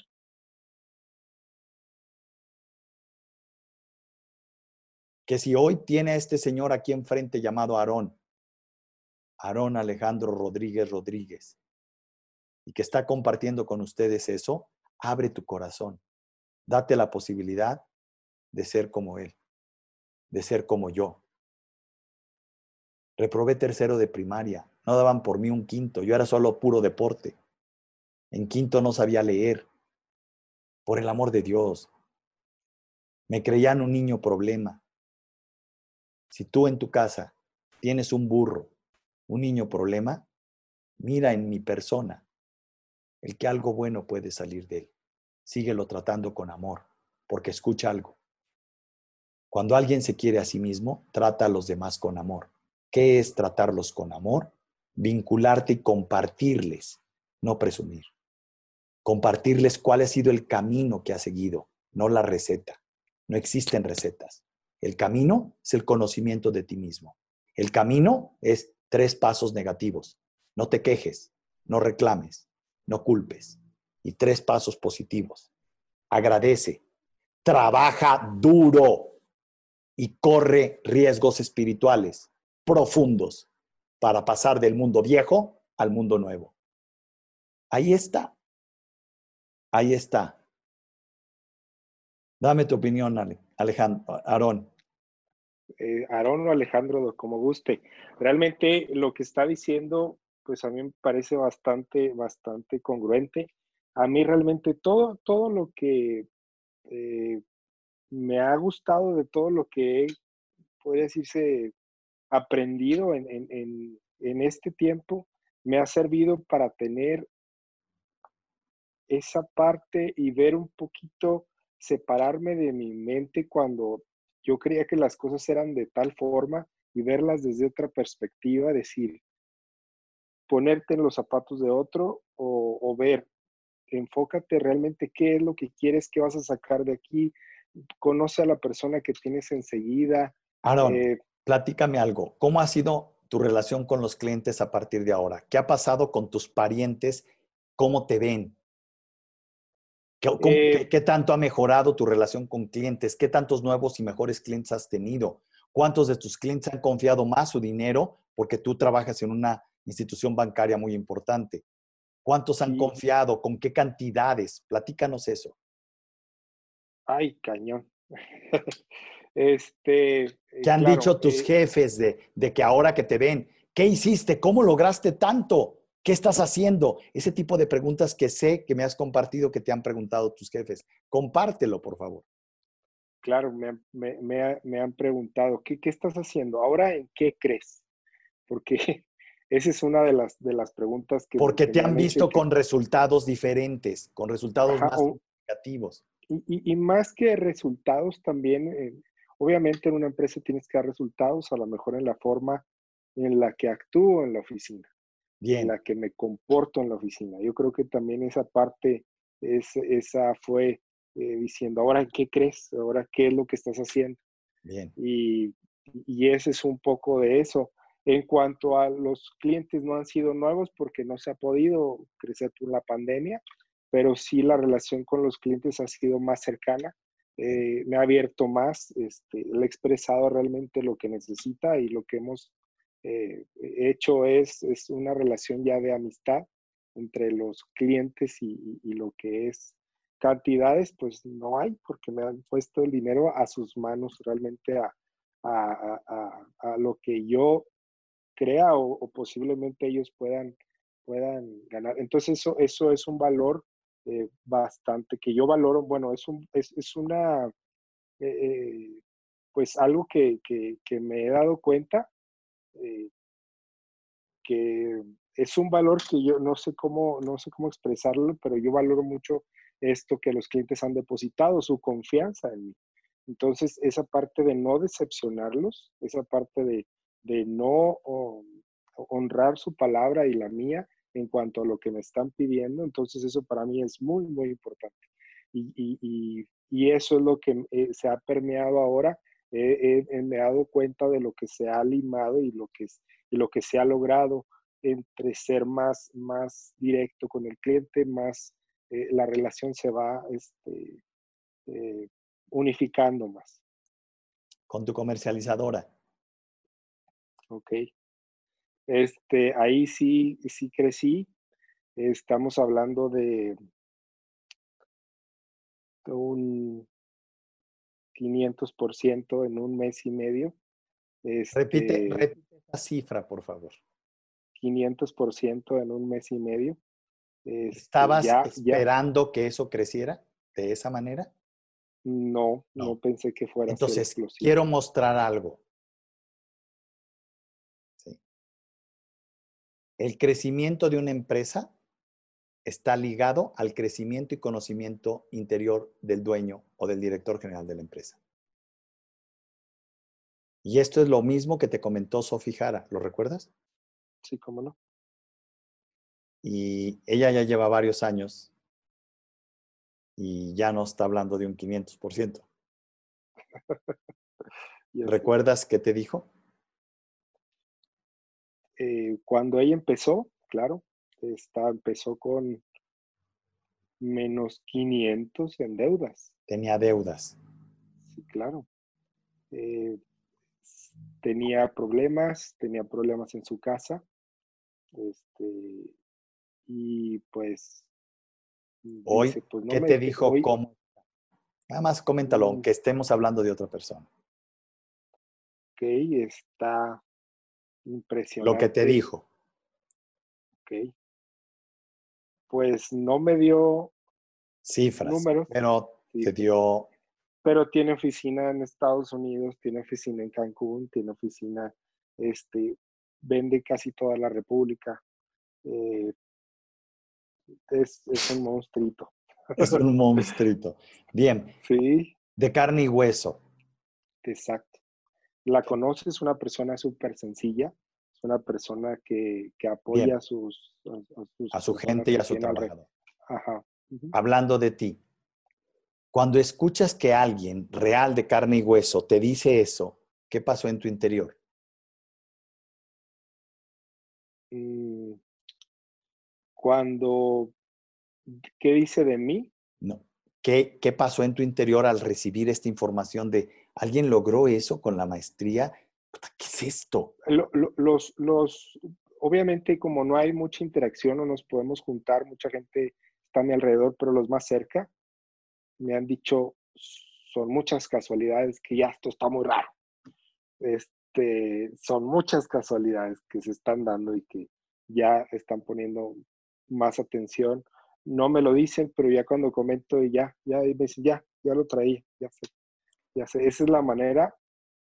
Que si hoy tiene a este señor aquí enfrente llamado Aarón, Aarón Alejandro Rodríguez Rodríguez, y que está compartiendo con ustedes eso, abre tu corazón Date la posibilidad de ser como Él, de ser como yo. Reprobé tercero de primaria, no daban por mí un quinto, yo era solo puro deporte. En quinto no sabía leer, por el amor de Dios. Me creían un niño problema. Si tú en tu casa tienes un burro, un niño problema, mira en mi persona el que algo bueno puede salir de él síguelo tratando con amor, porque escucha algo. Cuando alguien se quiere a sí mismo, trata a los demás con amor. ¿Qué es tratarlos con amor? Vincularte y compartirles, no presumir. Compartirles cuál ha sido el camino que ha seguido, no la receta. No existen recetas. El camino es el conocimiento de ti mismo. El camino es tres pasos negativos. No te quejes, no reclames, no culpes y tres pasos positivos. Agradece, trabaja duro y corre riesgos espirituales profundos para pasar del mundo viejo al mundo nuevo. Ahí está. Ahí está. Dame tu opinión, Alejandro, Aarón. Eh, Aarón o Alejandro, como guste. Realmente lo que está diciendo, pues a mí me parece bastante, bastante congruente a mí realmente todo, todo lo que eh, me ha gustado de todo lo que he, puede decirse, aprendido en, en, en, este tiempo, me ha servido para tener esa parte y ver un poquito, separarme de mi mente cuando yo creía que las cosas eran de tal forma y verlas desde otra perspectiva, decir, ponerte en los zapatos de otro o, o ver, enfócate realmente qué es lo que quieres, qué vas a sacar de aquí, conoce a la persona que tienes enseguida. Aaron, eh, platícame algo, ¿cómo ha sido tu relación con los clientes a partir de ahora? ¿Qué ha pasado con tus parientes? ¿Cómo te ven? ¿Qué, ¿Qué, eh tanto ha mejorado tu relación con clientes? ¿Qué tantos nuevos y mejores clientes has tenido? ¿Cuántos de tus clientes han confiado más su dinero porque tú trabajas en una institución bancaria muy importante? ¿Cuántos han confiado? ¿Con qué cantidades? Platícanos eso. Ay, cañón. [laughs] este. Eh, ¿Qué han dicho tus eh jefes de, de que ahora que te ven? ¿Qué hiciste? ¿Cómo lograste tanto? ¿Qué estás haciendo? Ese tipo de preguntas que sé que me has compartido, que te han preguntado tus jefes. Compártelo, por favor. Claro, me, me, me, me han preguntado, ¿qué, ¿qué, estás haciendo? ¿Ahora en qué crees? Porque [laughs] esa es una de las, de las preguntas que... Porque te han visto con resultados diferentes, con resultados más significativos. Y, más que resultados también, eh, obviamente en una empresa tienes que dar resultados, a lo mejor en la forma en la que actúo en la oficina, Bien. en la que me comporto en la oficina. Yo creo que también esa parte, es, esa fue eh, diciendo, ahora qué crees, ahora qué es lo que estás haciendo. Bien. Y, y ese es un poco de eso. En cuanto a los clientes, no han sido nuevos porque no se ha podido crecer por la pandemia, pero sí la relación con los clientes ha sido más cercana. Eh, me ha abierto más, este, le he expresado realmente lo que necesita y lo que hemos eh, hecho es, es una relación ya de amistad entre los clientes y, lo que es cantidades, pues no hay, porque me han puesto el dinero a sus manos realmente a, a, a, lo que yo crea o, posiblemente ellos puedan, puedan ganar. Entonces eso, eso es un valor eh, bastante que yo valoro, bueno, es, un, es, es una, eh, pues algo que, que, me he dado cuenta que es un valor que yo no sé cómo, no sé cómo expresarlo, pero yo valoro mucho esto que los clientes han depositado, su confianza en mí. Entonces, esa parte de no decepcionarlos, esa parte de, de no honrar su palabra y la mía en cuanto a lo que me están pidiendo, entonces eso para mí es muy, muy importante. Y, y, y, eso es lo que eh, se ha permeado ahora. Me he dado cuenta de lo que se ha limado y lo que, y lo que se ha logrado entre ser más, más directo con el cliente, más eh, la relación se va este, eh, unificando más. Con tu comercializadora. Ok. Este, ahí sí, sí crecí. Estamos hablando de, un 500% en un mes y medio. repite, este repite esa cifra, por favor. 500% en un mes y medio. Este, ¿Estabas esperando que eso creciera de esa manera? No, no, pensé que fuera. Entonces, quiero mostrar algo. El crecimiento de una empresa está ligado al crecimiento y conocimiento interior del dueño o del director general de la empresa. Y esto es lo mismo que te comentó Sofi Jara, ¿lo recuerdas? Sí, cómo no. Y ella ya lleva varios años y ya no está hablando de un 500%. [laughs] ¿Recuerdas qué te dijo? Eh, cuando ella empezó, claro, está, empezó con menos 500 en deudas. Tenía deudas. Sí, claro. Eh, tenía problemas, tenía problemas en su casa. Este, y pues... Hoy, pues, ¿qué te dijo? ¿Cómo? Nada más coméntalo, aunque mm. estemos hablando de otra persona. Ok, está impresionante. Lo que te dijo. Ok. Pues no me dio cifras, números, pero te dio... Pero tiene oficina en Estados Unidos, tiene oficina en Cancún, tiene oficina, este, vende casi toda la República. Eh, es, es, un monstruito. [laughs] Es un monstruito. Bien. [laughs] Sí. De carne y hueso. Exacto. La conoces, es una persona súper sencilla, una persona que, que apoya a, sus, a, su gente y a su trabajo. Ajá. Hablando de ti, cuando escuchas que alguien real de carne y hueso te dice eso, ¿qué pasó en tu interior? Mm, cuando, ¿qué dice de mí? No. ¿Qué, ¿Qué pasó en tu interior al recibir esta información de alguien logró eso con la maestría? ¿Qué es esto? Los, los, obviamente, como no hay mucha interacción, no nos podemos juntar, mucha gente está a mi alrededor, pero los más cerca me han dicho, son muchas casualidades que ya esto está muy raro. Este, son muchas casualidades que se están dando y que ya están poniendo más atención. No me lo dicen, pero ya cuando comento, ya, ya me dicen, ya, ya lo traía, ya sé, ya sé. Esa es la manera,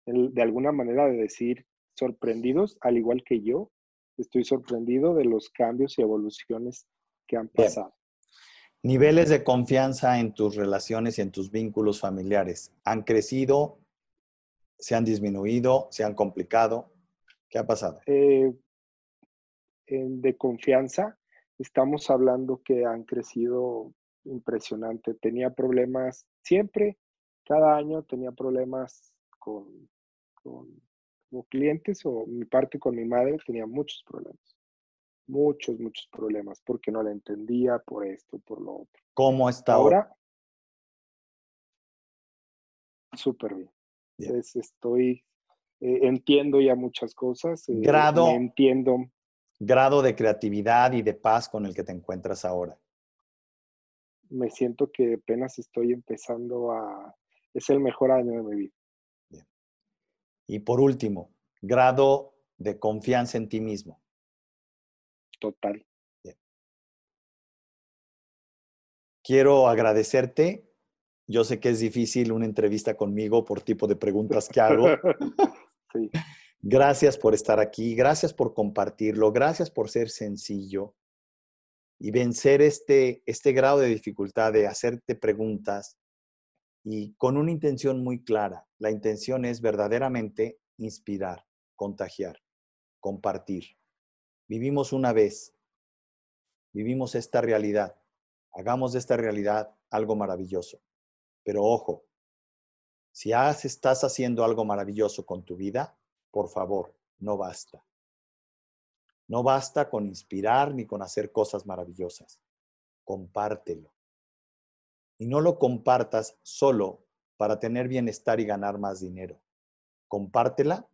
de alguna manera, de decir sorprendidos, al igual que yo, estoy sorprendido de los cambios y evoluciones que han pasado. Niveles de confianza en tus relaciones y en tus vínculos familiares, ¿han crecido? ¿Se han disminuido? ¿Se han complicado? ¿Qué ha pasado? Eh, de confianza, estamos hablando que han crecido impresionante. Tenía problemas siempre, cada año tenía problemas con, con, clientes o mi parte con mi madre tenía muchos problemas. Muchos, muchos problemas porque no la entendía por esto, por lo otro. ¿Cómo está ahora? Súper bien. estoy, eh, entiendo ya muchas cosas. Eh, grado. entiendo grado de creatividad y de paz con el que te encuentras ahora? Me siento que apenas estoy empezando a... Es el mejor año de mi vida. Y por último, grado de confianza en ti mismo. Total. Quiero agradecerte. Yo sé que es difícil una entrevista conmigo por tipo de preguntas que hago. [laughs] sí. Gracias por estar aquí, gracias por compartirlo, gracias por ser sencillo y vencer este, este grado de dificultad de hacerte preguntas y con una intención muy clara. La intención es verdaderamente inspirar, contagiar, compartir. Vivimos una vez, vivimos esta realidad. Hagamos de esta realidad algo maravilloso. Pero ojo, si estás haciendo algo maravilloso con tu vida, por favor, no basta. No basta con inspirar ni con hacer cosas maravillosas. Compártelo. Y no lo compartas solo para tener bienestar y ganar más dinero. Compártela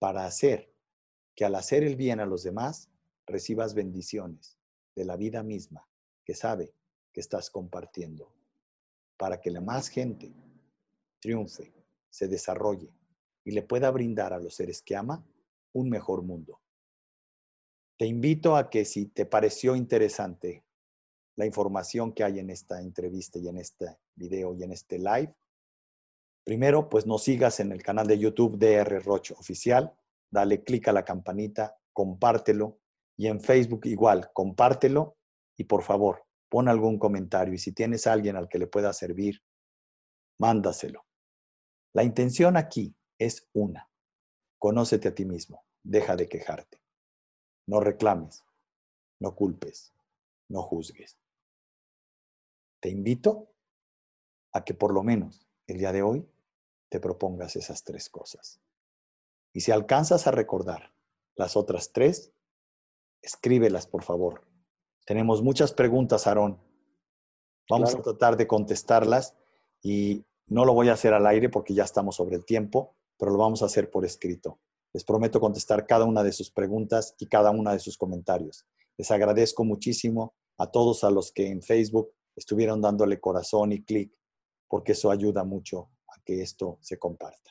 para hacer que al hacer el bien a los demás recibas bendiciones de la vida misma que sabe que estás compartiendo. Para que la más gente triunfe, se desarrolle y le pueda brindar a los seres que ama un mejor mundo. Te invito a que si te pareció interesante la información que hay en esta entrevista y en este video y en este live, primero pues nos sigas en el canal de YouTube DR Roche Oficial, dale clic a la campanita, compártelo y en Facebook igual, compártelo y por favor, pon algún comentario y si tienes alguien al que le pueda servir, mándaselo. La intención aquí es una. Conócete a ti mismo. Deja de quejarte. No reclames. No culpes. No juzgues. Te invito a que por lo menos el día de hoy te propongas esas tres cosas. Y si alcanzas a recordar las otras tres, escríbelas, por favor. Tenemos muchas preguntas, Aarón. Vamos a tratar de contestarlas y no lo voy a hacer al aire porque ya estamos sobre el tiempo, pero lo vamos a hacer por escrito. Les prometo contestar cada una de sus preguntas y cada una de sus comentarios. Les agradezco muchísimo a todos a los que en Facebook estuvieron dándole corazón y clic, porque eso ayuda mucho a que esto se comparta.